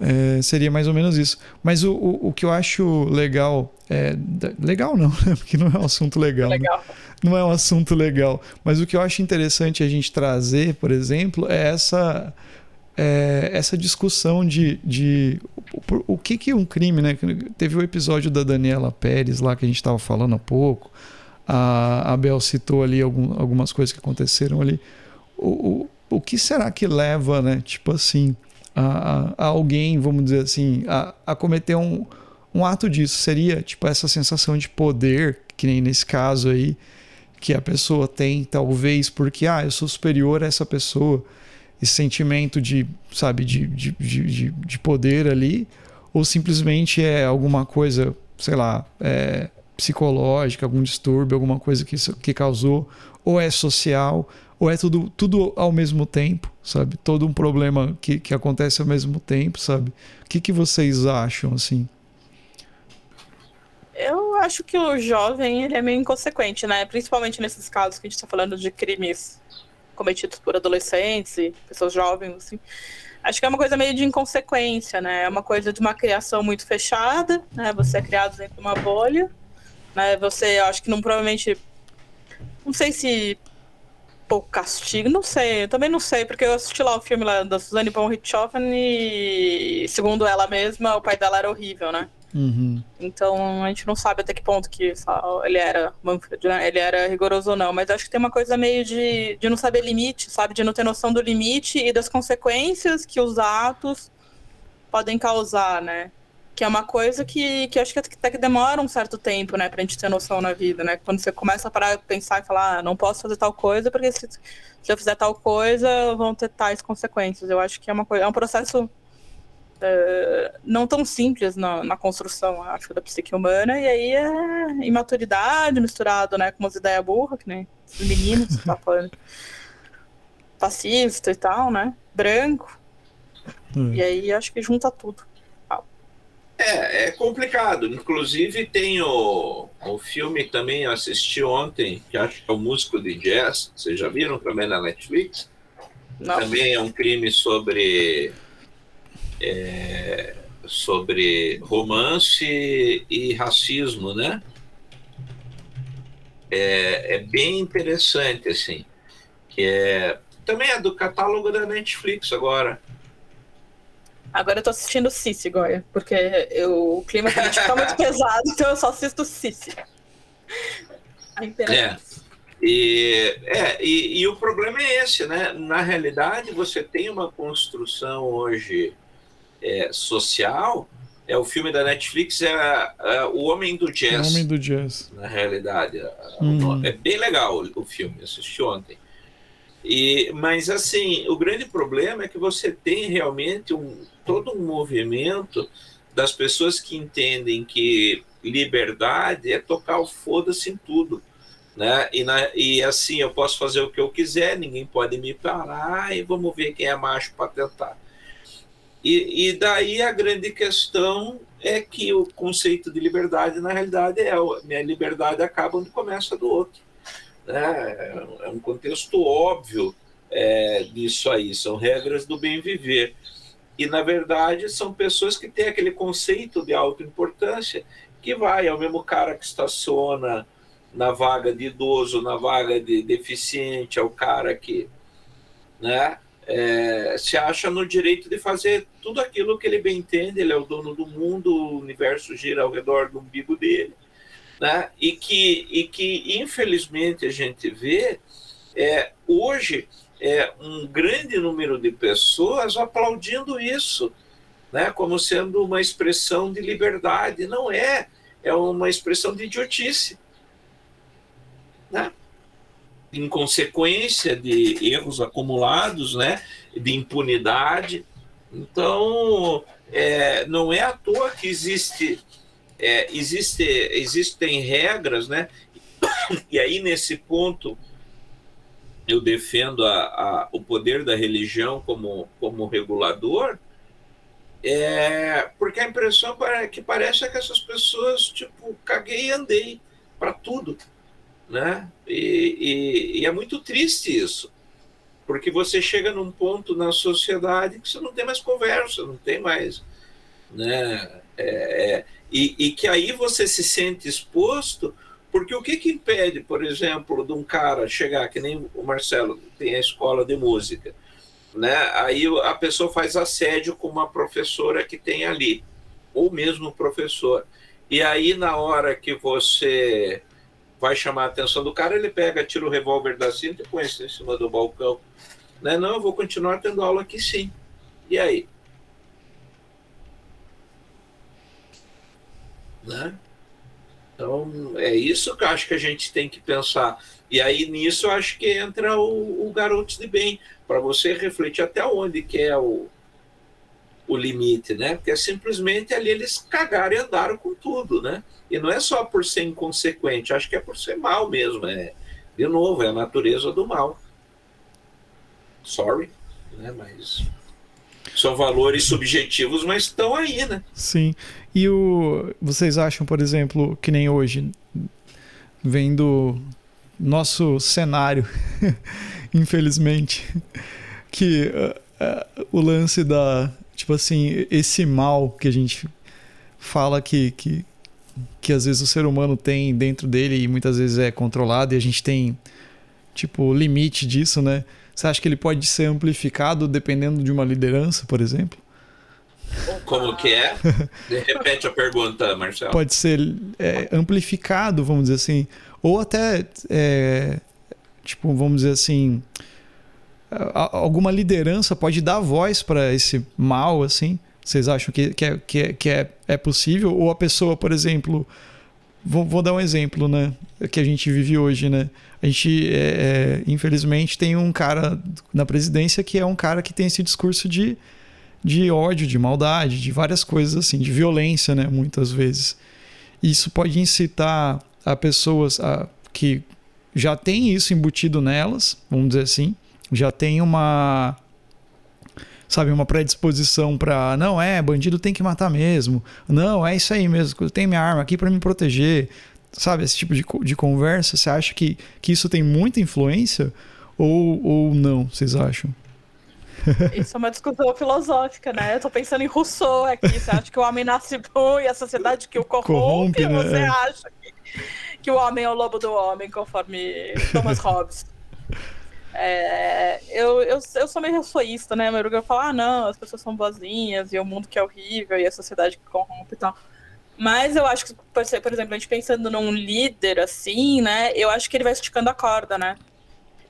É, seria mais ou menos isso. Mas o, o, o que eu acho legal. É, legal não, né? *laughs* Porque não é um assunto legal. legal. Né? Não é um assunto legal. Mas o que eu acho interessante a gente trazer, por exemplo, é essa é, essa discussão de, de o, o, que, que é um crime, né? Teve o episódio da Daniela Pérez lá que a gente estava falando há pouco. A, a Bel citou ali algum, algumas coisas que aconteceram ali. O, o, o que será que leva, né? Tipo assim, a, a alguém, vamos dizer assim, a, a cometer um, um ato disso? Seria tipo essa sensação de poder, que nem nesse caso aí, que a pessoa tem, talvez porque, ah, eu sou superior a essa pessoa esse sentimento de, sabe, de, de, de, de poder ali, ou simplesmente é alguma coisa, sei lá, é, psicológica, algum distúrbio, alguma coisa que, que causou, ou é social, ou é tudo, tudo ao mesmo tempo, sabe? Todo um problema que, que acontece ao mesmo tempo, sabe? O que, que vocês acham, assim? Eu acho que o jovem ele é meio inconsequente, né? Principalmente nesses casos que a gente está falando de crimes cometidos por adolescentes e pessoas jovens, assim. Acho que é uma coisa meio de inconsequência, né? É uma coisa de uma criação muito fechada, né? Você é criado dentro de uma bolha, né? Você, acho que não provavelmente, não sei se pouco castigo, não sei, eu também não sei, porque eu assisti lá o filme lá da Suzanne von Richthofen e, segundo ela mesma, o pai dela era horrível, né? Uhum. Então a gente não sabe até que ponto que ele era Manfred, né? ele era rigoroso ou não, mas acho que tem uma coisa meio de, de não saber limite, sabe? De não ter noção do limite e das consequências que os atos podem causar, né? Que é uma coisa que, que acho que até que demora um certo tempo, né, pra gente ter noção na vida, né? Quando você começa a parar pensar e falar, ah, não posso fazer tal coisa, porque se, se eu fizer tal coisa, vão ter tais consequências. Eu acho que é uma coisa, é um processo Uh, não tão simples na, na, construção, acho, da psique humana, e aí é imaturidade misturado, né, com umas ideias burras, que nem os meninos, tá falando, fascista e tal, né, branco, hum. e aí acho que junta tudo. É, é complicado, inclusive tem o, o filme também, eu assisti ontem, que acho que é o Músico de Jazz, vocês já viram também na Netflix? Não. Também é um crime sobre é, sobre romance e racismo, né? É, é, bem interessante, assim. Que é, também é do catálogo da Netflix agora. Agora eu tô assistindo Cici, Goya, porque eu, o clima político tá muito *laughs* pesado, então eu só assisto Cici. É. E, é, e, e, o problema é esse, né? Na realidade, você tem uma construção hoje é, social, é o filme da Netflix, é, é O Homem do Jazz. O Homem do Jazz. Na realidade. Hum. É bem legal o, o filme, assisti ontem. E, mas assim, o grande problema é que você tem realmente um, todo um movimento das pessoas que entendem que liberdade é tocar o foda-se em tudo. Né? E, na, e assim, eu posso fazer o que eu quiser, ninguém pode me parar e vamos ver quem é macho para tentar. E, e daí a grande questão é que o conceito de liberdade, na realidade, é minha liberdade acaba onde começa do outro. Né? É um contexto óbvio é, disso aí, são regras do bem viver. E, na verdade, são pessoas que têm aquele conceito de autoimportância que vai, é o mesmo cara que estaciona na vaga de idoso, na vaga de deficiente, é o cara que né, é, se acha no direito de fazer tudo aquilo que ele bem entende, ele é o dono do mundo, o universo gira ao redor do umbigo dele, né, e, que, e que infelizmente a gente vê é, hoje é, um grande número de pessoas aplaudindo isso, né, como sendo uma expressão de liberdade. Não é, é uma expressão de idiotice. Né? Em consequência de erros acumulados, né, de impunidade. Então, é, não é à toa que existe, é, existe, existem regras, né? *coughs* E aí, nesse ponto, eu defendo a, a, o poder da religião como, como regulador, é, porque a impressão que parece é que essas pessoas, tipo, caguei e andei para tudo, né? E, e, e, é muito triste isso, porque você chega num ponto na sociedade que você não tem mais conversa, não tem mais, né? É, é e, e que aí você se sente exposto porque o que, que impede, por exemplo, de um cara chegar, que nem o Marcelo tem a escola de música, né? Aí a pessoa faz assédio com uma professora que tem ali, ou mesmo o professor. E aí, na hora que você vai chamar a atenção do cara, ele pega, tira o revólver da cinta e põe em cima do balcão. Né? Não, eu vou continuar tendo aula aqui sim. E aí? Né? Então, é isso que eu acho que a gente tem que pensar. E aí, nisso, eu acho que entra o, o Garotos de Bem, para você refletir até onde que é o, o limite, né? Porque simplesmente ali eles cagaram e andaram com tudo, né? E não é só por ser inconsequente, acho que é por ser mal mesmo. É, de novo, é a natureza do mal. Sorry, né? Mas são valores subjetivos, mas estão aí, né? Sim. E o, vocês acham, por exemplo, que nem hoje, vendo nosso cenário, *laughs* infelizmente, que uh, uh, o lance da. Tipo assim, esse mal que a gente fala que, que, que às vezes o ser humano tem dentro dele e muitas vezes é controlado e a gente tem, tipo, limite disso, né? Você acha que ele pode ser amplificado dependendo de uma liderança, por exemplo? Como que é? Repete a pergunta, Marcelo. Pode ser é, amplificado, vamos dizer assim, ou até, é, tipo, vamos dizer assim, alguma liderança pode dar voz para esse mal, assim. Vocês acham que, que, é, que, é, que é, é possível? Ou a pessoa, por exemplo, vou, vou dar um exemplo, né, que a gente vive hoje, né? A gente, é, é infelizmente, tem um cara na presidência que é um cara que tem esse discurso de de ódio, de maldade, de várias coisas assim, de violência, né, muitas vezes. Isso pode incitar a pessoas a, que já têm isso embutido nelas, vamos dizer assim, já tem uma sabe, uma predisposição para não é, bandido tem que matar mesmo. Não, é isso aí mesmo, tenho minha arma aqui para me proteger. Sabe, esse tipo de, de conversa, você acha que, que isso tem muita influência ou, ou não, vocês acham? Isso é uma discussão filosófica, né? Eu tô pensando em Rousseau aqui. Você acha que o homem nasce bom e a sociedade que o corrompe? corrompe né? Você é. acha que, que, o homem é o lobo do homem, conforme Thomas Hobbes? É, eu, eu, eu sou meio ressoísta, né? Meu eu falo, ah, não, as pessoas são boazinhas e o mundo que é horrível e a sociedade que corrompe e tal. Mas eu acho que, por exemplo, a gente pensando num líder assim, né? Eu acho que ele vai esticando a corda, né?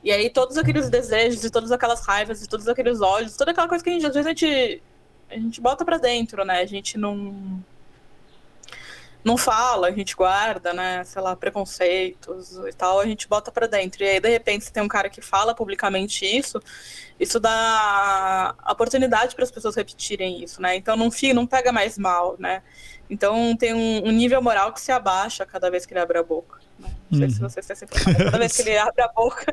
E aí todos aqueles desejos e todas aquelas raivas e todos aqueles ódios, toda aquela coisa que a gente, às vezes a gente, a gente bota para dentro, né? A gente não não fala, a gente guarda, né, sei lá, preconceitos e tal, a gente bota para dentro. E aí de repente se tem um cara que fala publicamente isso, isso dá oportunidade para as pessoas repetirem isso, né? Então não fica, não pega mais mal, né? Então tem um, um nível moral que se abaixa cada vez que ele abre a boca. Não sei uhum. se você se Toda vez que ele *laughs* abre a boca,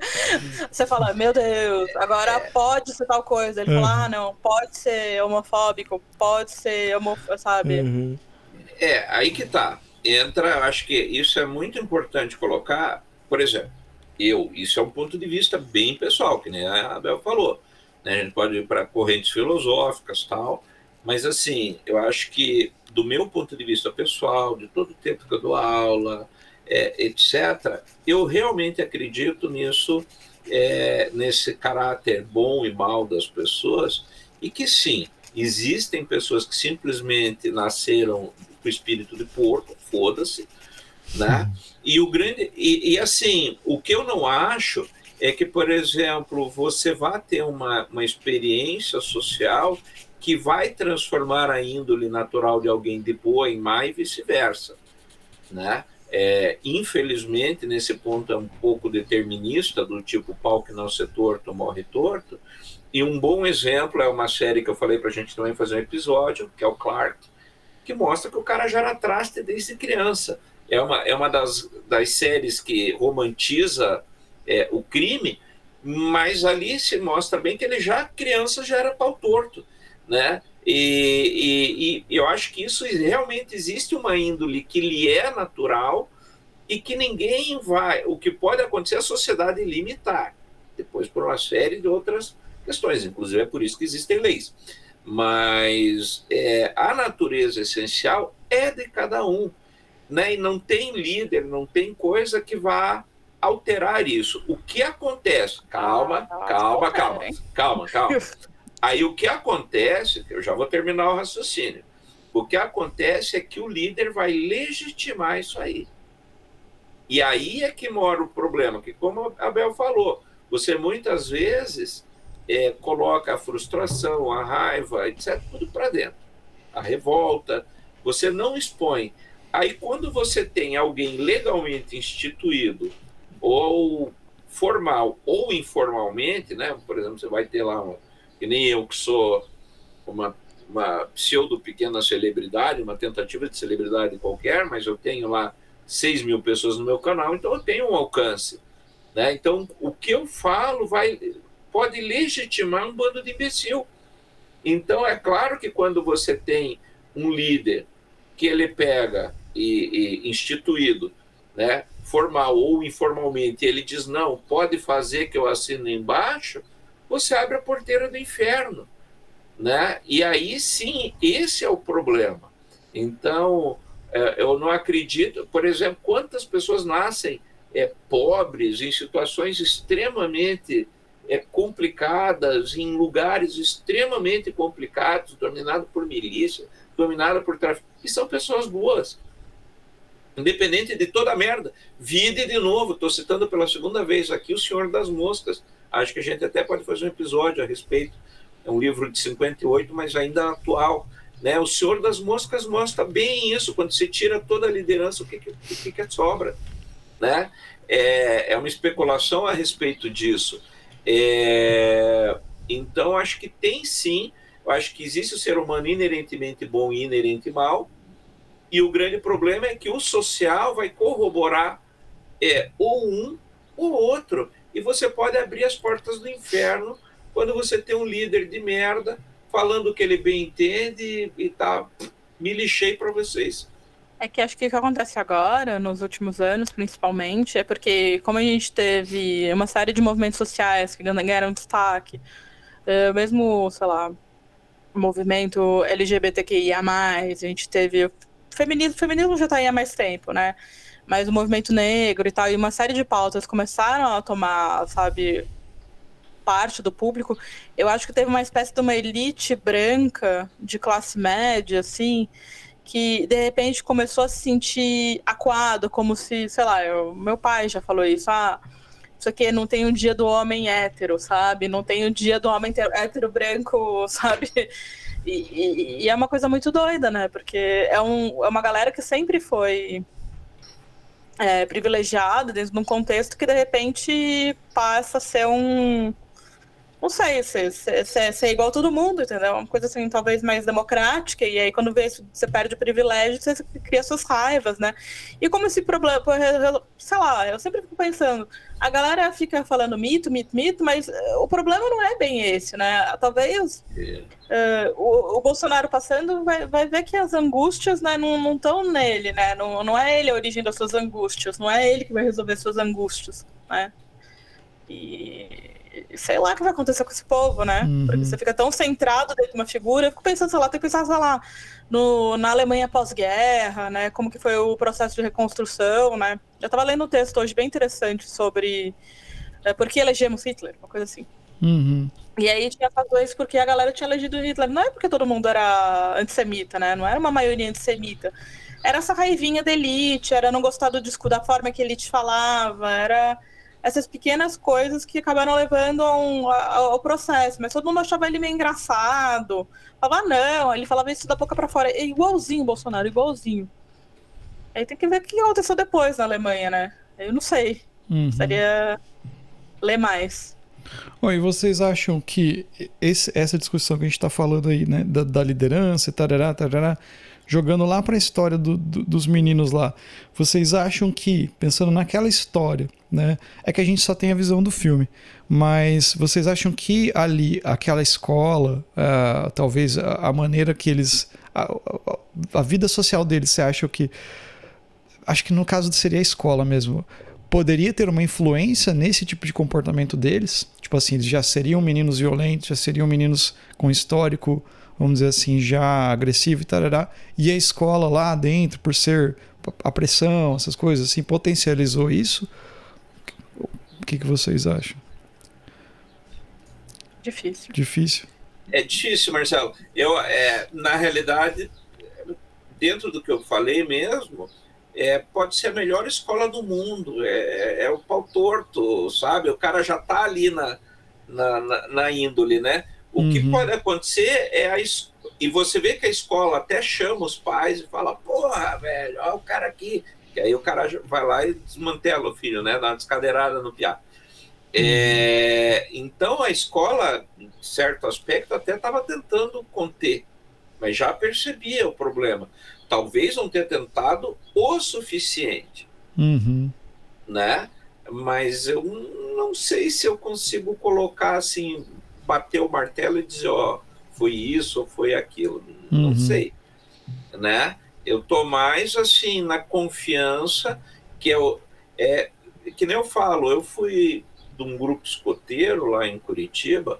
você fala, meu Deus, agora é. pode ser tal coisa. Ele uhum. fala, ah, não, pode ser homofóbico, pode ser homofóbico, sabe? Uhum. É, aí que tá. Entra, acho que isso é muito importante colocar, por exemplo, eu, isso é um ponto de vista bem pessoal, que nem a Abel falou. Né? A gente pode ir para correntes filosóficas tal, mas assim, eu acho que do meu ponto de vista pessoal, de todo o tempo que eu dou aula, é, etc., eu realmente acredito nisso, é, nesse caráter bom e mal das pessoas, e que sim, existem pessoas que simplesmente nasceram com espírito de porco, foda-se, né? E o grande e, e, assim, o que eu não acho é que, por exemplo, você vá ter uma, uma experiência social que vai transformar a índole natural de alguém de boa em má e vice-versa, né? É, infelizmente, nesse ponto é um pouco determinista, do tipo pau que não se torto, morre torto. E um bom exemplo é uma série que eu falei para a gente também fazer um episódio, que é o Clark, que mostra que o cara já era traste desde criança. É uma, é uma das, das séries que romantiza é, o crime, mas ali se mostra bem que ele já criança já era pau torto, né? E, e, e, eu acho que isso realmente existe uma índole que lhe é natural e que ninguém vai. O que pode acontecer é a sociedade limitar, depois por uma série de outras questões, inclusive é por isso que existem leis. Mas é, a natureza essencial é de cada um, né? E não tem líder, não tem coisa que vá alterar isso. O que acontece? Calma, ah, calma, calma, calma, *laughs* calma. Aí o que acontece, eu já vou terminar o raciocínio. O que acontece é que o líder vai legitimar isso aí. E aí é que mora o problema, que como a Abel falou, você muitas vezes é, coloca a frustração, a raiva, etc., tudo para dentro. A revolta, você não expõe. Aí quando você tem alguém legalmente instituído ou formal ou informalmente, né? Por exemplo, você vai ter lá, um, que nem eu que sou uma, uma pseudo pequena celebridade, uma tentativa de celebridade qualquer, mas eu tenho lá 6 mil pessoas no meu canal, então eu tenho um alcance. Né? Então, o que eu falo vai pode legitimar um bando de imbecil. Então, é claro que quando você tem um líder que ele pega e, e instituído, né, formal ou informalmente, ele diz não, pode fazer que eu assino embaixo, você abre a porteira do inferno, né? E aí sim, esse é o problema. Então, é, eu não acredito, por exemplo, quantas pessoas nascem é, pobres em situações extremamente é, complicadas, em lugares extremamente complicados, dominado por milícia, dominado por tráfico, e são pessoas boas independente de toda a merda. Vide de novo, estou citando pela segunda vez aqui o Senhor das Moscas. Acho que a gente até pode fazer um episódio a respeito. É um livro de 58, mas ainda atual. Né? O Senhor das Moscas mostra bem isso, quando se tira toda a liderança, o que, que, que, que sobra. Né? É, é uma especulação a respeito disso. É, então, acho que tem sim, eu acho que existe o ser humano inerentemente bom e inerente mal, e o grande problema é que o social vai corroborar é, ou um ou outro. E você pode abrir as portas do inferno quando você tem um líder de merda falando o que ele bem entende e, tá. Me lixei para vocês. É que acho que o que acontece agora, nos últimos anos, principalmente, é porque, como a gente teve uma série de movimentos sociais que ganharam destaque, é, mesmo, sei lá, movimento LGBTQIA, a gente teve feminismo, feminismo já está aí há mais tempo, né? Mas o movimento negro e tal, e uma série de pautas começaram a tomar, sabe, parte do público. Eu acho que teve uma espécie de uma elite branca de classe média, assim, que de repente começou a se sentir acuado, como se, sei lá, eu, meu pai já falou isso, ah, isso aqui não tem o um dia do homem hétero, sabe? Não tem o um dia do homem hétero branco, *laughs* sabe? E, e, é uma coisa muito doida, né? Porque é, um, é uma galera que sempre foi é, privilegiada dentro de um contexto que de repente passa a ser um. Não sei, ser, ser, ser, ser igual a todo mundo, entendeu? Uma coisa assim, talvez mais democrática, e aí quando vê você perde o privilégio, você cria suas raivas, né? E como esse problema, sei lá, eu sempre fico pensando, a galera fica falando mito, mito, mito, mas eh, o problema não é bem esse, né? Talvez uh, o, o, Bolsonaro passando vai, vai ver que as angústias né, não estão nele, né? Não, não é ele a origem das suas angústias, não é ele que vai resolver suas angústias, né? E sei lá o que vai acontecer com esse povo, né? Uhum. Porque você fica tão centrado dentro de uma figura, eu fico pensando, sei lá, tem que pensar, sei lá, no, na Alemanha pós-guerra, né? Como que foi o processo de reconstrução, né? Eu tava lendo um texto hoje bem interessante sobre é, por que elegemos Hitler, uma coisa assim. Uhum. E aí tinha razões porque a galera tinha elegido Hitler. Não é porque todo mundo era antissemita, né? Não era uma maioria antissemita. Era essa raivinha da elite, era não gostar do discurso, da forma que a elite falava, era essas pequenas coisas que acabaram levando um, ao processo. Mas todo mundo achava ele meio engraçado. Falava, ah, não, ele falava isso da boca para fora. É igualzinho o Bolsonaro, igualzinho. Aí tem que ver o que aconteceu depois na Alemanha, né? Eu não sei. Uhum. Seria ler mais. Oi, vocês acham que esse, essa discussão que a gente está falando aí, né, da, da liderança, tarará, tarará, jogando lá para a história do, do, dos meninos lá, vocês acham que, pensando naquela história, né, é que a gente só tem a visão do filme, mas vocês acham que ali, aquela escola, uh, talvez a, a, maneira que eles. A, a, a, vida social deles, você acha que. Acho que no caso seria a escola mesmo. Poderia ter uma influência nesse tipo de comportamento deles? Tipo assim, eles já seriam meninos violentos, já seriam meninos com histórico vamos dizer assim, já agressivo e tarará, e a escola lá dentro, por ser a pressão, essas coisas assim, potencializou isso. O que, que vocês acham? Difícil. Difícil. É difícil, Marcelo. Eu, é, na realidade, dentro do que eu falei mesmo, é, pode ser a melhor escola do mundo. É, é o pau torto, sabe? O cara já está ali na, na, na, na índole, né? O uhum. que pode acontecer é a e você vê que a escola até chama os pais e fala, porra, velho, olha o cara aqui. E aí o cara vai lá e desmantela o filho, né? Dá uma descadeirada no piá. É, então a escola, em certo aspecto, até estava tentando conter, mas já percebia o problema. Talvez não tenha tentado o suficiente, uhum. né? Mas eu não sei se eu consigo colocar assim bater o martelo e dizer, ó, foi isso ou foi aquilo. Não uhum. sei, né? Eu tô mais assim na confiança que eu é que nem eu falo, eu fui de um grupo escoteiro lá em Curitiba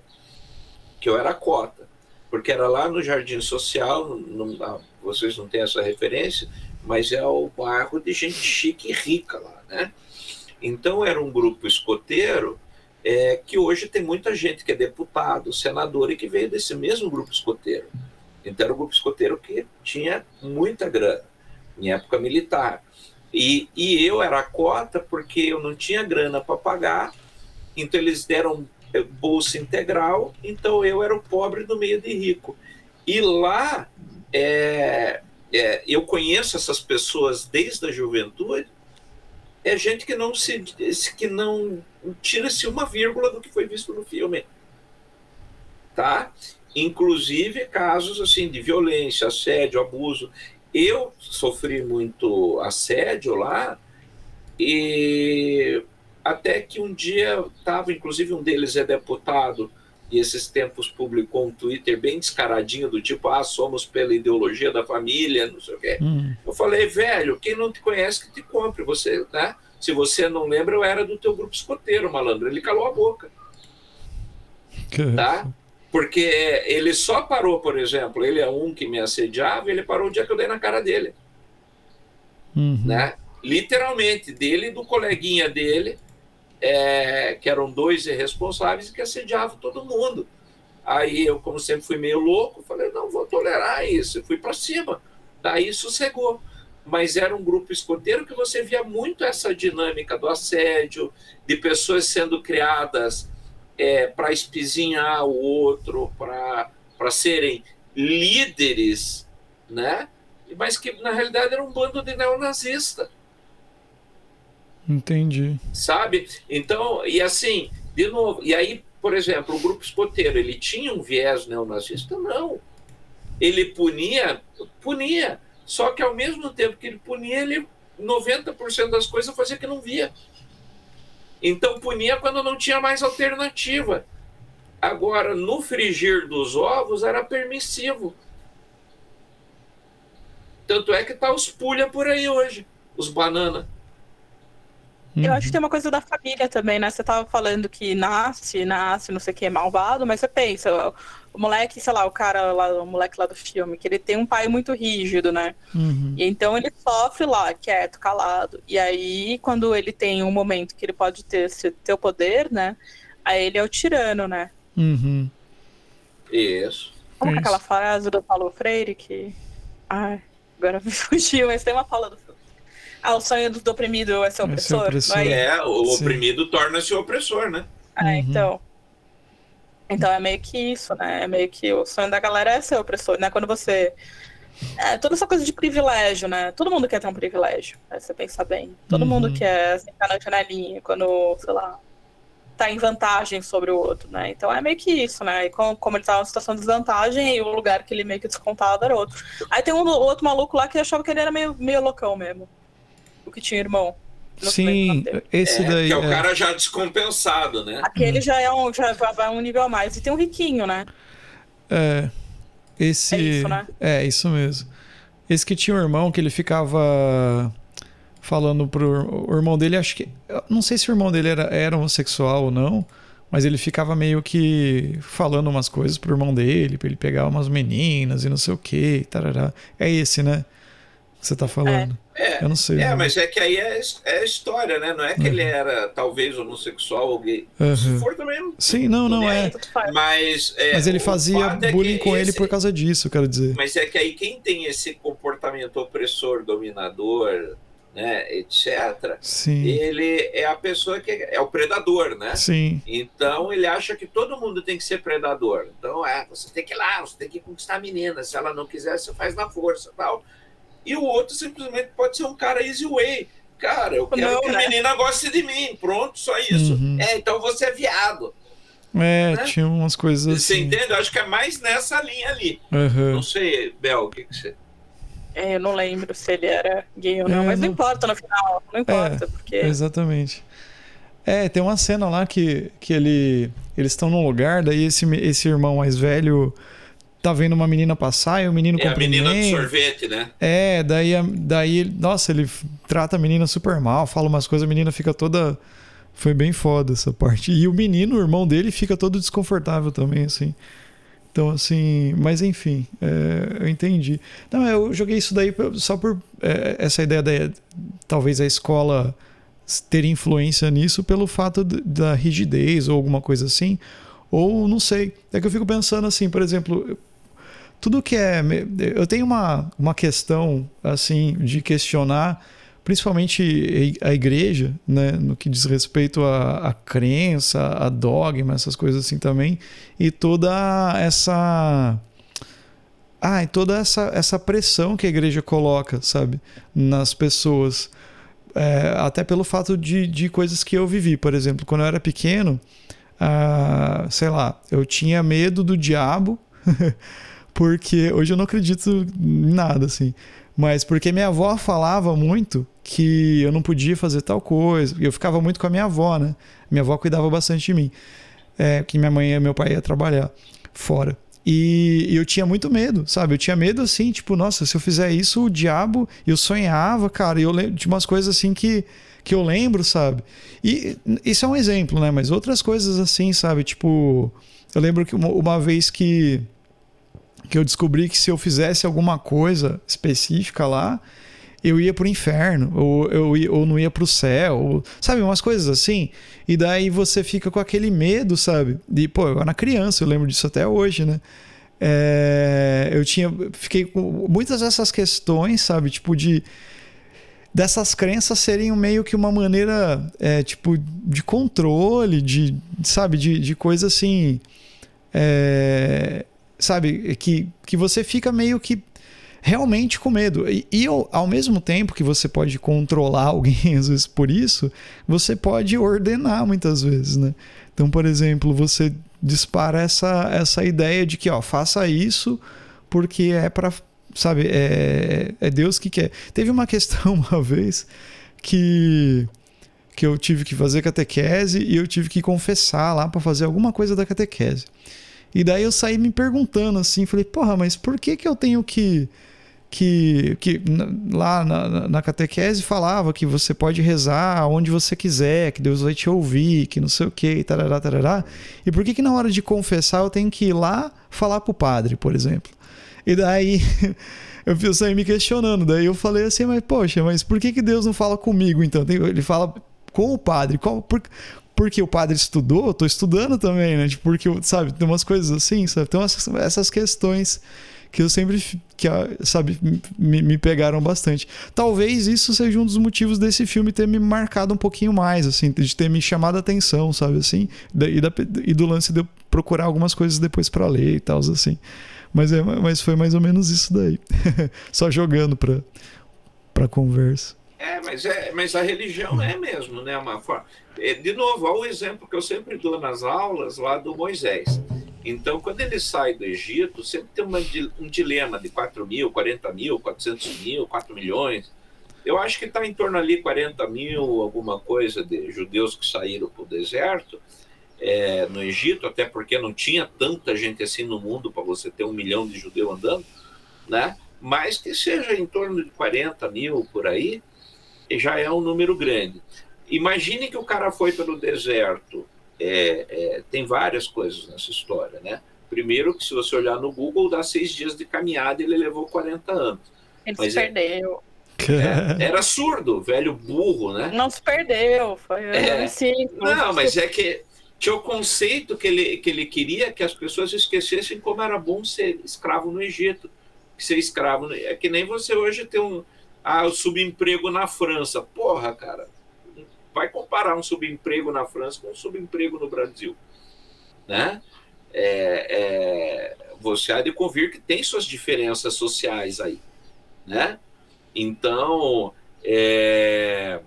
que eu era cota, porque era lá no Jardim Social, não, vocês não têm essa referência, mas é o bairro de gente chique e rica lá, né? Então era um grupo escoteiro é, que hoje tem muita gente que é deputado, senador e que veio desse mesmo grupo escoteiro. Então era um grupo escoteiro que tinha muita grana em época militar. E, e eu era a cota porque eu não tinha grana para pagar, então eles deram é, bolsa integral, então eu era o pobre no meio de rico. E lá é, é, eu conheço essas pessoas desde a juventude é gente que não se que não tira-se uma vírgula do que foi visto no filme. Tá? Inclusive casos assim de violência, assédio, abuso. Eu sofri muito assédio lá e até que um dia estava, inclusive um deles é deputado e esses tempos publicou um Twitter bem descaradinho do tipo, ah, somos pela ideologia da família, não sei o quê. Hum. Eu falei, velho, quem não te conhece que te compre, você, né? Se você não lembra, eu era do teu grupo escoteiro, malandro. Ele calou a boca. Tá? Porque ele só parou, por exemplo, ele é um que me assediava, ele parou o dia que eu dei na cara dele. Uhum. Né? Literalmente, dele e do coleguinha dele, é, que eram dois irresponsáveis que assediavam todo mundo. Aí eu, como sempre fui meio louco, falei, não vou tolerar isso. fui para cima. Daí sossegou. Mas era um grupo escoteiro que você via muito essa dinâmica do assédio, de pessoas sendo criadas é, para espizinhar o outro, para serem líderes, né? mas que na realidade era um bando de neonazista. Entendi. Sabe? Então, e assim, de novo, e aí, por exemplo, o grupo escoteiro, ele tinha um viés neonazista? Não. Ele punia, punia, só que ao mesmo tempo que ele punia, ele 90% das coisas fazia que não via. Então punia quando não tinha mais alternativa. Agora, no frigir dos ovos era permissivo. Tanto é que tá os pulha por aí hoje, os banana Eu acho que tem uma coisa da família também, né? Você tava falando que nasce, nasce, não sei o que, é malvado, mas você pensa, o moleque, sei lá, o cara lá, o moleque lá do filme, que ele tem um pai muito rígido, né? Uhum. E então ele sofre lá, quieto, calado. E aí, quando ele tem um momento que ele pode ter esse teu poder, né? Aí ele é o tirano, né? Uhum. Isso. Como é aquela frase do Paulo Freire que. Ai, agora me *laughs* fugiu, mas tem uma fala do filme. Ah, o sonho do oprimido é ser É ser opressor. opressor. Não é? É, o Sim. oprimido torna-se opressor, né? É, Uhum. então. Então é meio que isso, né? É meio que o sonho da galera é ser opressor, né? Quando você. É, toda essa coisa de privilégio, né? Todo mundo quer ter um privilégio, né? você pensar bem. Todo Uhum. mundo quer sentar na janelinha quando, sei lá, tá em vantagem sobre o outro, né? Então é meio que isso, né? E com- como ele tava numa situação de desvantagem, e o lugar que ele meio que descontava era outro. Aí tem um outro maluco lá que achava que ele era meio, meio loucão mesmo. O que tinha irmão. Sim, esse É, daí. que é o é. cara já descompensado, né? Aquele já é um, já vai um nível a mais. E tem um riquinho, né? É. Esse. É isso, né? É, isso mesmo. Esse que tinha um irmão que ele ficava falando pro. O irmão dele, acho que. Não sei se o irmão dele era, era homossexual ou não, mas ele ficava meio que falando umas coisas pro irmão dele, pra ele pegar umas meninas e não sei o que, tarará. É esse, né? Que você tá falando. É, Eu não sei. é né? mas é que aí é, é história, né? Não é que ele era talvez homossexual ou gay. Se Uhum. for também. Sim, não, não É, é. Mas, é, Mas ele fazia é bullying com ele esse- por causa disso, eu quero dizer. Mas é que aí quem tem esse comportamento opressor, dominador, né, etc., Sim. ele é a pessoa que é o predador, né? Sim. Então ele acha que todo mundo tem que ser predador. Então é, você tem que ir lá, você tem que conquistar a menina. Se ela não quiser, você faz na força, tal. E o outro simplesmente pode ser um cara easy way. Cara, eu quero Não, que a né? menina goste de mim. Pronto, só isso. Uhum. É, então você é viado. É, Né? tinha umas coisas Você assim. entende? Eu acho que é mais nessa linha ali. Aham. Não sei, Bel, o que, que você. É, eu não lembro se ele era gay ou não, É, mas não não- importa no final. Não importa, porque. Exatamente. É, tem uma cena lá que, que ele, eles estão num lugar, daí esse, esse irmão mais velho tá vendo uma menina passar e o menino É a menina do cumprimenta. sorvete, né? É, daí, daí, nossa, ele trata a menina super mal, fala umas coisas, a menina fica toda. Foi bem foda essa parte. E o menino, o irmão dele, fica todo desconfortável também, assim. Então, assim, mas enfim, é, eu entendi. Não, eu joguei isso daí só por é, essa ideia da talvez a escola ter influência nisso pelo fato da rigidez ou alguma coisa assim. Ou não sei. É que eu fico pensando assim, por exemplo, tudo que é. Eu tenho uma, uma questão, assim, de questionar, principalmente a igreja, né, no que diz respeito à, à crença, a dogma, essas coisas assim também, e toda essa. Ah, e toda essa, essa pressão que a igreja coloca, sabe, nas pessoas. É, até pelo fato de, de coisas que eu vivi. Por exemplo, quando eu era pequeno, ah, sei lá, eu tinha medo do diabo, *laughs* porque hoje eu não acredito em nada, assim. Mas porque minha avó falava muito que eu não podia fazer tal coisa. E eu ficava muito com a minha avó, né? Minha avó cuidava bastante de mim. É, que minha mãe e meu pai ia trabalhar fora. E, eu tinha muito medo, sabe? Eu tinha medo assim, tipo, nossa, se eu fizer isso, o diabo. Eu sonhava, cara, eu lembro de umas coisas assim que, que eu lembro, sabe? E isso é um exemplo, né? Mas outras coisas assim, sabe? Tipo, eu lembro que uma, uma vez que, que eu descobri que se eu fizesse alguma coisa específica lá, eu ia pro inferno, ou eu ia, ou não ia pro céu, ou, sabe, umas coisas assim. E daí você fica com aquele medo, sabe? E, pô, eu era criança, eu lembro disso até hoje, né? É, eu tinha. Fiquei com muitas dessas questões, sabe? Tipo, de. Dessas crenças serem meio que uma maneira, é, tipo, de controle, de, sabe, de, de coisa assim. É, sabe, que, que você fica meio que realmente com medo. E, e ao, ao mesmo tempo que você pode controlar *laughs* alguém, às vezes por isso, você pode ordenar muitas vezes, né? Então, por exemplo, você dispara essa, essa ideia de que, ó, faça isso porque é para sabe, é, é Deus que quer. Teve uma questão *laughs* uma vez que que eu tive que fazer catequese e eu tive que confessar lá para fazer alguma coisa da catequese. E daí eu saí me perguntando assim, falei, porra, mas por que que eu tenho que que, que lá na, na, catequese falava que você pode rezar onde você quiser, que Deus vai te ouvir, que não sei o que, tarará, tarará. E por que que na hora de confessar eu tenho que ir lá falar pro padre, por exemplo? E daí *laughs* eu saí me questionando, daí eu falei assim, mas poxa, mas por que que Deus não fala comigo então? Ele fala com o padre, qual, por, porque o padre estudou, eu tô estudando também, né? Tipo, porque, sabe, tem umas coisas assim, sabe? Tem essas, essas questões que eu sempre, que, sabe, me, me, pegaram bastante. Talvez isso seja um dos motivos desse filme ter me marcado um pouquinho mais, assim, de ter me chamado a atenção, sabe, assim, e, da, e do lance de eu procurar algumas coisas depois para ler e tal, assim. Mas, é, mas foi mais ou menos isso daí. *laughs* Só jogando pra, pra conversa. É, mas, é, mas a religião é mesmo, né? Uma forma. É, de novo, olha o exemplo que eu sempre dou nas aulas lá do Moisés. Então, quando ele sai do Egito, sempre tem uma, um dilema de 4 mil, 40 mil, 400 mil, 4 milhões. Eu acho que está em torno ali 40 mil, alguma coisa, de judeus que saíram para o deserto é, no Egito, até porque não tinha tanta gente assim no mundo para você ter um milhão de judeus andando, né? Mas que seja em torno de 40 mil por aí, já é um número grande. Imagine que o cara foi pelo deserto é, é, tem várias coisas nessa história, né? Primeiro, que se você olhar no Google, dá seis dias de caminhada e ele levou 40 anos. Ele Mas se é, perdeu. É, *laughs* era surdo, velho burro, né? Não se perdeu, foi é, Não, mas é que tinha o conceito que ele, que ele queria que as pessoas esquecessem como era bom ser escravo no Egito. Ser escravo. É que nem você hoje tem um ah, subemprego na França. Porra, cara vai comparar um subemprego na França com um subemprego no Brasil, né? É, é, você há de convir que tem suas diferenças sociais aí, né? Então, é,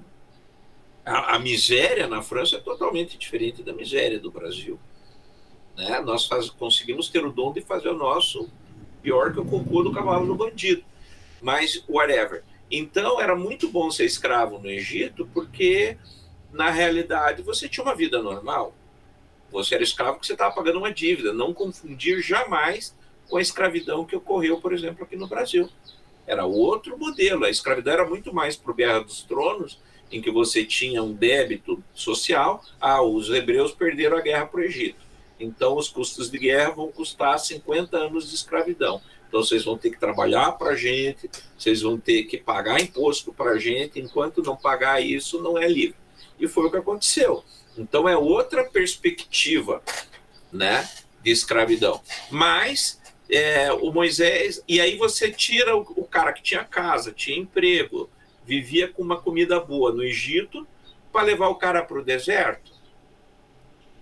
a, a, miséria na França é totalmente diferente da miséria do Brasil. Né? Nós faz, conseguimos ter o dom de fazer o nosso pior que o concurso do cavalo do bandido. Mas, whatever. Então, era muito bom ser escravo no Egito, porque na realidade você tinha uma vida normal. Você era escravo porque você estava pagando uma dívida. Não confundir jamais com a escravidão que ocorreu, por exemplo, aqui no Brasil. Era outro modelo. A escravidão era muito mais para o Guerra dos Tronos, em que você tinha um débito social. Ah, os hebreus perderam a guerra para o Egito. Então, os custos de guerra vão custar 50 anos de escravidão. Então, vocês vão ter que trabalhar para a gente, vocês vão ter que pagar imposto para a gente. Enquanto não pagar isso, não é livre e foi o que aconteceu. Então é outra perspectiva, né, de escravidão. Mas é, o Moisés e aí você tira o, o cara que tinha casa, tinha emprego, vivia com uma comida boa no Egito para levar o cara para o deserto.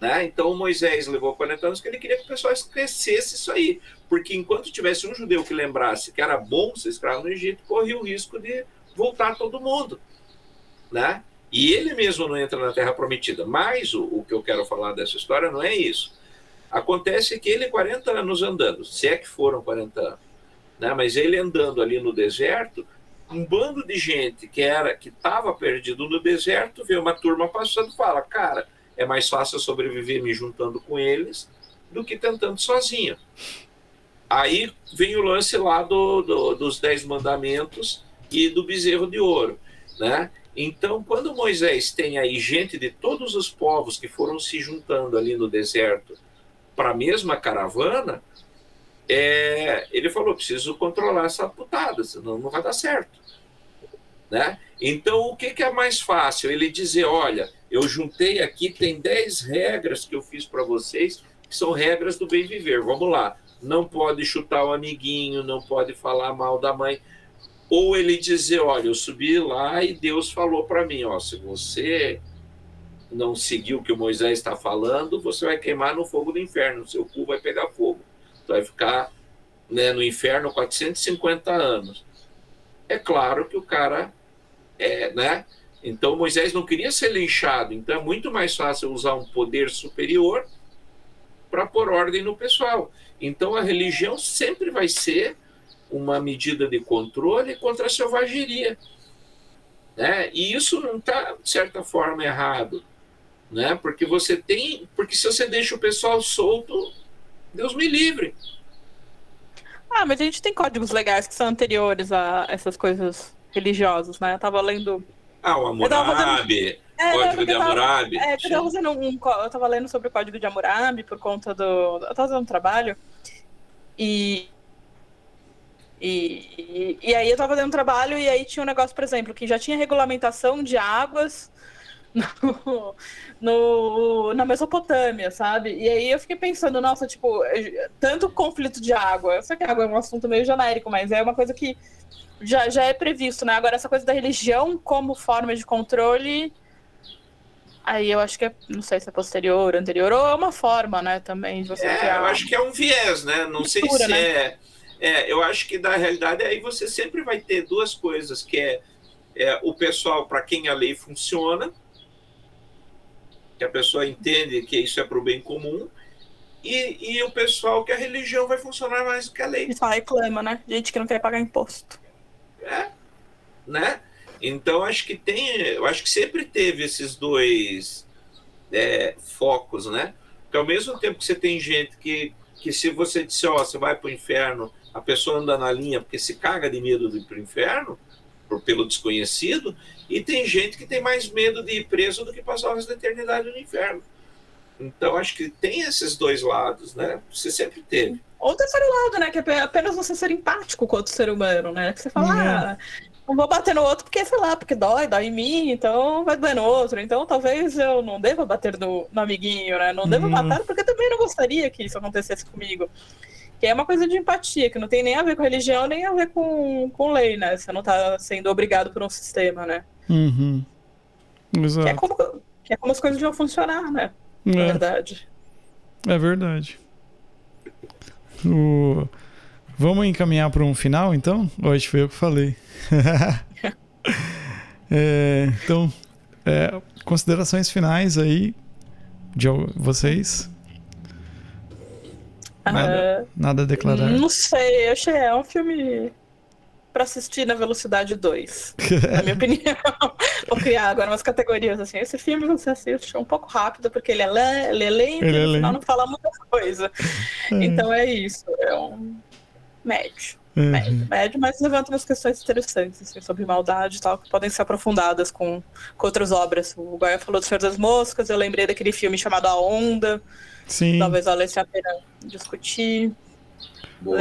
Né? Então Moisés levou 40 anos que ele queria que o pessoal esquecesse isso aí. Porque enquanto tivesse um judeu que lembrasse que era bom ser escravo no Egito, corria o risco de voltar todo mundo. Né? E ele mesmo não entra na Terra Prometida. Mas o, o que eu quero falar dessa história não é isso. Acontece que ele, 40 anos andando, se é que foram 40 anos, né? mas ele andando ali no deserto, um bando de gente que era que estava perdido no deserto, vê uma turma passando fala: Cara, é mais fácil sobreviver me juntando com eles do que tentando sozinho. Aí vem o lance lá do, do, dos Dez Mandamentos e do bezerro de ouro. Né? Então, quando Moisés tem aí gente de todos os povos que foram se juntando ali no deserto para a mesma caravana, é, ele falou: preciso controlar essa putada, senão não vai dar certo. Né? Então, o que, que é mais fácil? Ele dizer: olha, eu juntei aqui, tem 10 regras que eu fiz para vocês, que são regras do bem viver. Vamos lá. Não pode chutar o amiguinho, não pode falar mal da mãe ou ele dizer, olha, eu subi lá e Deus falou para mim, ó, se você não seguir o que o Moisés está falando, você vai queimar no fogo do inferno, seu cu vai pegar fogo, você vai ficar né, no inferno 450 anos. É claro que o cara é, né? Então Moisés não queria ser linchado, então é muito mais fácil usar um poder superior para pôr ordem no pessoal. Então a religião sempre vai ser uma medida de controle contra a selvageria. Né? E isso não está, de certa forma, errado. Né? Porque você tem. Porque se você deixa o pessoal solto, Deus me livre. Ah, mas a gente tem códigos legais que são anteriores a essas coisas religiosas, né? Eu tava lendo. Ah, o Hammurabi, É, Código eu de tava- Hammurabi. É, eu tava, fazendo um, eu tava lendo sobre o código de Hammurabi por conta do. Eu tava fazendo um trabalho. E. E, e aí eu tava fazendo um trabalho e aí tinha um negócio, por exemplo, que já tinha regulamentação de águas *laughs* no, no- na Mesopotâmia, sabe? E aí eu fiquei pensando, nossa, tipo, tanto conflito de água. Eu sei que água é um assunto meio genérico, mas é uma coisa que já, já é previsto, né? Agora, essa coisa da religião como forma de controle. Aí eu acho que é, não sei se é posterior, anterior, ou é uma forma, né, também de você É, criar. eu acho que é um viés, né? Não sei se né? é, é. Eu acho que na realidade aí você sempre vai ter duas coisas, que é, é o pessoal para quem a lei funciona, que a pessoa entende que isso é para o bem comum, e, e o pessoal que a religião vai funcionar mais do que a lei. E só reclama, né? Gente que não quer pagar imposto. É, né? Então acho que tem, eu acho que sempre teve esses dois é, focos, né? Porque ao mesmo tempo que você tem gente que, que se você disser, ó, você vai para o inferno, a pessoa anda na linha porque se caga de medo de ir para o inferno, por, pelo desconhecido, e tem gente que tem mais medo de ir preso do que passar resto da eternidade no inferno. Então acho que tem esses dois lados, né? Você sempre teve. Ou o terceiro lado, né? Que é apenas você ser empático com outro ser humano, né? Que você fala, É. ah, não vou bater no outro porque, sei lá, porque dói, dói em mim, então vai doer no outro. Então talvez eu não deva bater no, no amiguinho, né? Não Uhum. matar porque também não gostaria que isso acontecesse comigo. Que é uma coisa de empatia, que não tem nem a ver com religião, nem a ver com, com lei, né? Você não tá sendo obrigado por um sistema, né? Uhum. Que é Exato. como, que é como as coisas deviam funcionar, né? Na É, verdade. é verdade. O- Vamos encaminhar para um final, então? Hoje foi eu que falei. *laughs* É, então, é, considerações finais aí de vocês? Nada, Ah, nada a declarar. Não sei, eu achei é um filme pra assistir na velocidade 2, na minha opinião. *laughs* Vou criar agora umas categorias assim. Esse filme você assiste um pouco rápido, porque ele é, le ele é lento Ele é e no final lento. não fala muita coisa. Então é isso, é um médio. Uhum. Médio, médio, mas levanta umas questões interessantes assim, sobre maldade e tal, que podem ser aprofundadas com, com outras obras. O Gaia falou do Senhor das Moscas, eu lembrei daquele filme chamado A Onda, Sim. talvez valesse a pena discutir. Boa.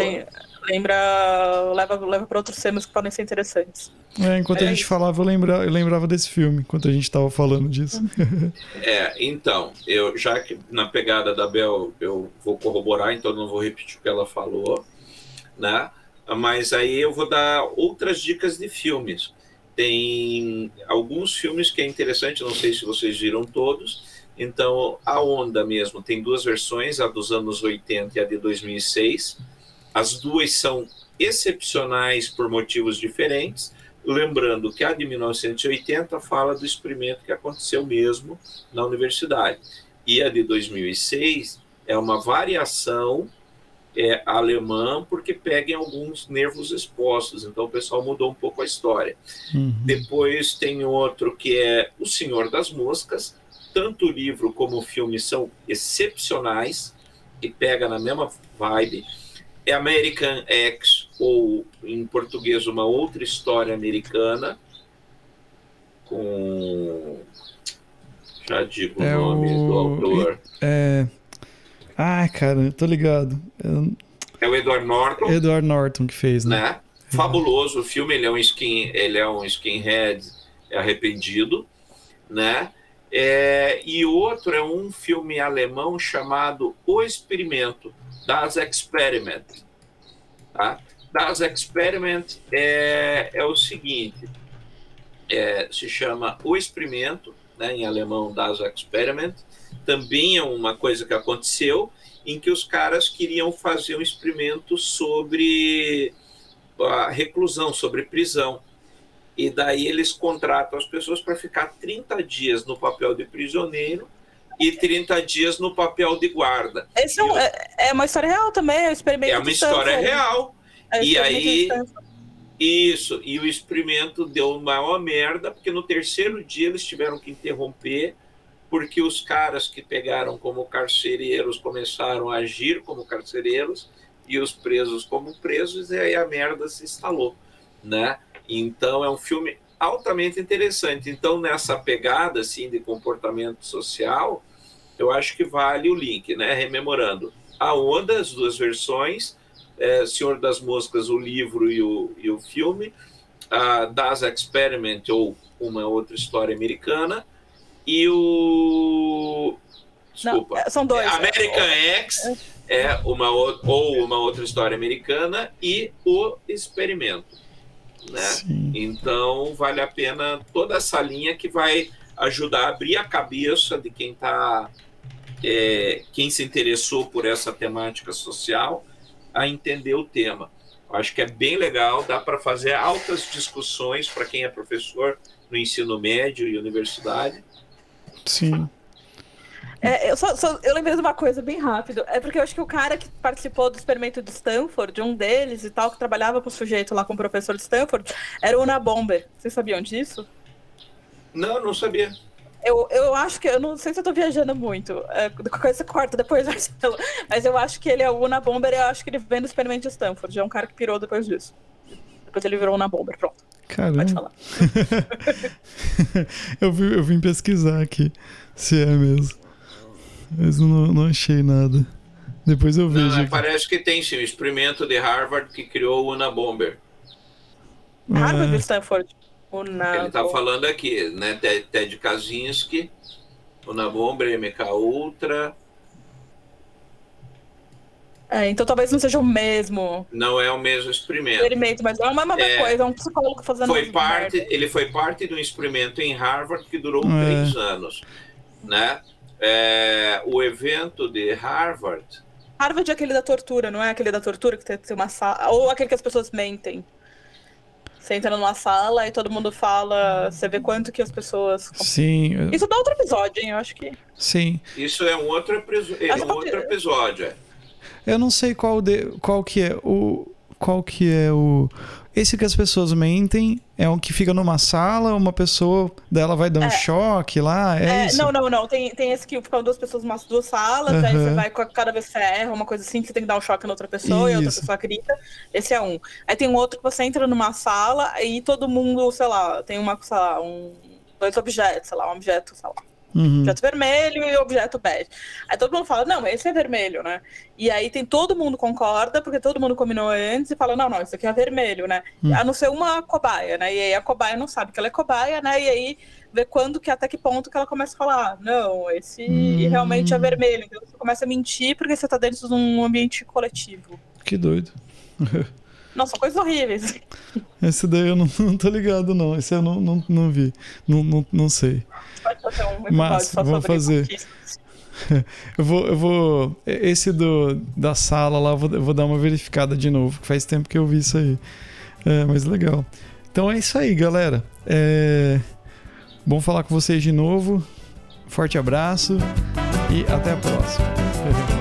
Lembra, leva, leva para outros temas que podem ser interessantes. É, enquanto a É gente isso. falava, eu, lembra, eu lembrava desse filme, enquanto a gente tava falando disso. *laughs* É, então, eu já que na pegada da Bel eu vou corroborar, então não vou repetir o que ela falou, né? Mas aí eu vou dar outras dicas de filmes. Tem alguns filmes que é interessante, não sei se vocês viram todos. Então, a Onda mesmo tem duas versões, a dos anos 80 e a de 2006. As duas são excepcionais por motivos diferentes. Lembrando que a de 1980 fala do experimento que aconteceu mesmo na universidade. E a de 2006 é uma variação é, alemã, porque pega em alguns nervos expostos. Então o pessoal mudou um pouco a história. Uhum. Depois tem outro que é O Senhor das Moscas. Tanto o livro como o filme são excepcionais e pega na mesma vibe. É American X, ou em português, uma outra história americana, com. Já digo É o nome o- do autor. É. Ai, cara, eu tô ligado. É É o Edward Norton. Edward Norton que fez, né? né? Fabuloso o filme, ele é um skin, ele é um skinhead arrependido, né? É, e outro é um filme alemão chamado O Experimento, Das Experiment, tá? Das Experiment é, é o seguinte, é, se chama O Experimento, né, em alemão Das Experiment, também é uma coisa que aconteceu, em que os caras queriam fazer um experimento sobre a reclusão, sobre prisão. E daí eles contratam as pessoas para ficar 30 dias no papel de prisioneiro e 30 dias no papel de guarda. Esse é, um- é- é uma história real também, é um experimento É uma história Stanford. real. É um E aí-. Isso, e o experimento deu maior merda, porque no terceiro dia eles tiveram que interromper, porque os caras que pegaram como carcereiros começaram a agir como carcereiros, e os presos como presos, e aí a merda se instalou, né? Então é um filme altamente interessante. Então nessa pegada assim de comportamento social, eu acho que vale o link, né? Rememorando a onda, as duas versões, é, Senhor das Moscas, o livro e o, e o filme, a Das Experiment ou uma outra história americana e o desculpa, Não, é, são dois. American X é uma ou uma outra história americana e o experimento, né? Sim. Então vale a pena toda essa linha que vai ajudar a abrir a cabeça de quem está é, quem se interessou por essa temática social a entender o tema. Acho que é bem legal, dá para fazer altas discussões para quem é professor no ensino médio e universidade. Sim. É, eu, só, só, eu lembrei de uma coisa bem rápido. É porque eu acho que o cara que participou do experimento de Stanford, um deles e tal, que trabalhava com o sujeito lá com o professor de Stanford, era o Una Bomber. Vocês sabiam disso? Não, não sabia. Eu, eu acho que, eu não sei se eu tô viajando muito, é, coisa corta depois, *laughs* Marcelo, mas eu acho que ele é o Una Bomber e eu acho que ele vem do experimento de Stanford, é um cara que pirou depois disso. Depois ele virou Una Bomber, pronto. Caramba. Pode falar. *laughs* eu, vim, eu vim pesquisar aqui se é mesmo. Mas não, não achei nada. Depois eu vejo. Não, parece que tem sim, o experimento de Harvard que criou o Una Bomber. Harvard e Stanford. Ele está falando aqui, né? Ted, Ted Kaczynski, o Nabombre, MK Ultra. É, então talvez não seja o mesmo. Não é o mesmo experimento. Experimento, mas é uma mesma é, coisa, é um psicólogo fazendo foi parte, Ele foi parte de um experimento em Harvard que durou é. três anos. Né? É, o evento de Harvard. Harvard é aquele da tortura, não é aquele da tortura que tem uma sala. Ou aquele que as pessoas mentem. Você entra numa sala e todo mundo fala, você vê quanto que as pessoas. Sim. Isso dá outro episódio, hein? Eu acho que. Sim. Isso é um outro, é um outro episódio. É. Eu não sei qual, de, qual que é o. Qual que é o. Esse que as pessoas mentem é um que fica numa sala, uma pessoa dela vai dar um é. choque lá, é, é, isso? Não, não, não. Tem, tem esse que ficam duas pessoas numa duas salas, uhum. aí você vai, cada vez que você erra, uma coisa assim, que você tem que dar um choque na outra pessoa isso. e a outra pessoa grita. Esse é um. Aí tem um outro que você entra numa sala e todo mundo, sei lá, tem uma, sei lá, um, dois objetos, sei lá, um objeto, sei lá Uhum. Objeto vermelho e objeto bege. Aí todo mundo fala, não, esse é vermelho, né? E aí tem todo mundo concorda, porque todo mundo combinou antes e fala, não, não, isso aqui é vermelho, né? Uhum. A não ser uma cobaia, né? E aí a cobaia não sabe que ela é cobaia, né? E aí vê quando que até que ponto que ela começa a falar, não, esse uhum. realmente é vermelho. Então você começa a mentir porque você tá dentro de um ambiente coletivo. Que doido. *laughs* Nossa, coisas horríveis. Esse daí eu não, *laughs* não tô ligado, não. Esse eu não, não, não vi. Não, não, não sei pode fazer um Mas, vamos fazer. *laughs* Eu vou, eu vou. Esse do, da sala lá, eu vou, eu vou dar uma verificada de novo, faz tempo que eu vi isso aí. É, mas legal. Então é isso aí, galera. É... Bom falar com vocês de novo. Forte abraço e até a próxima. *laughs*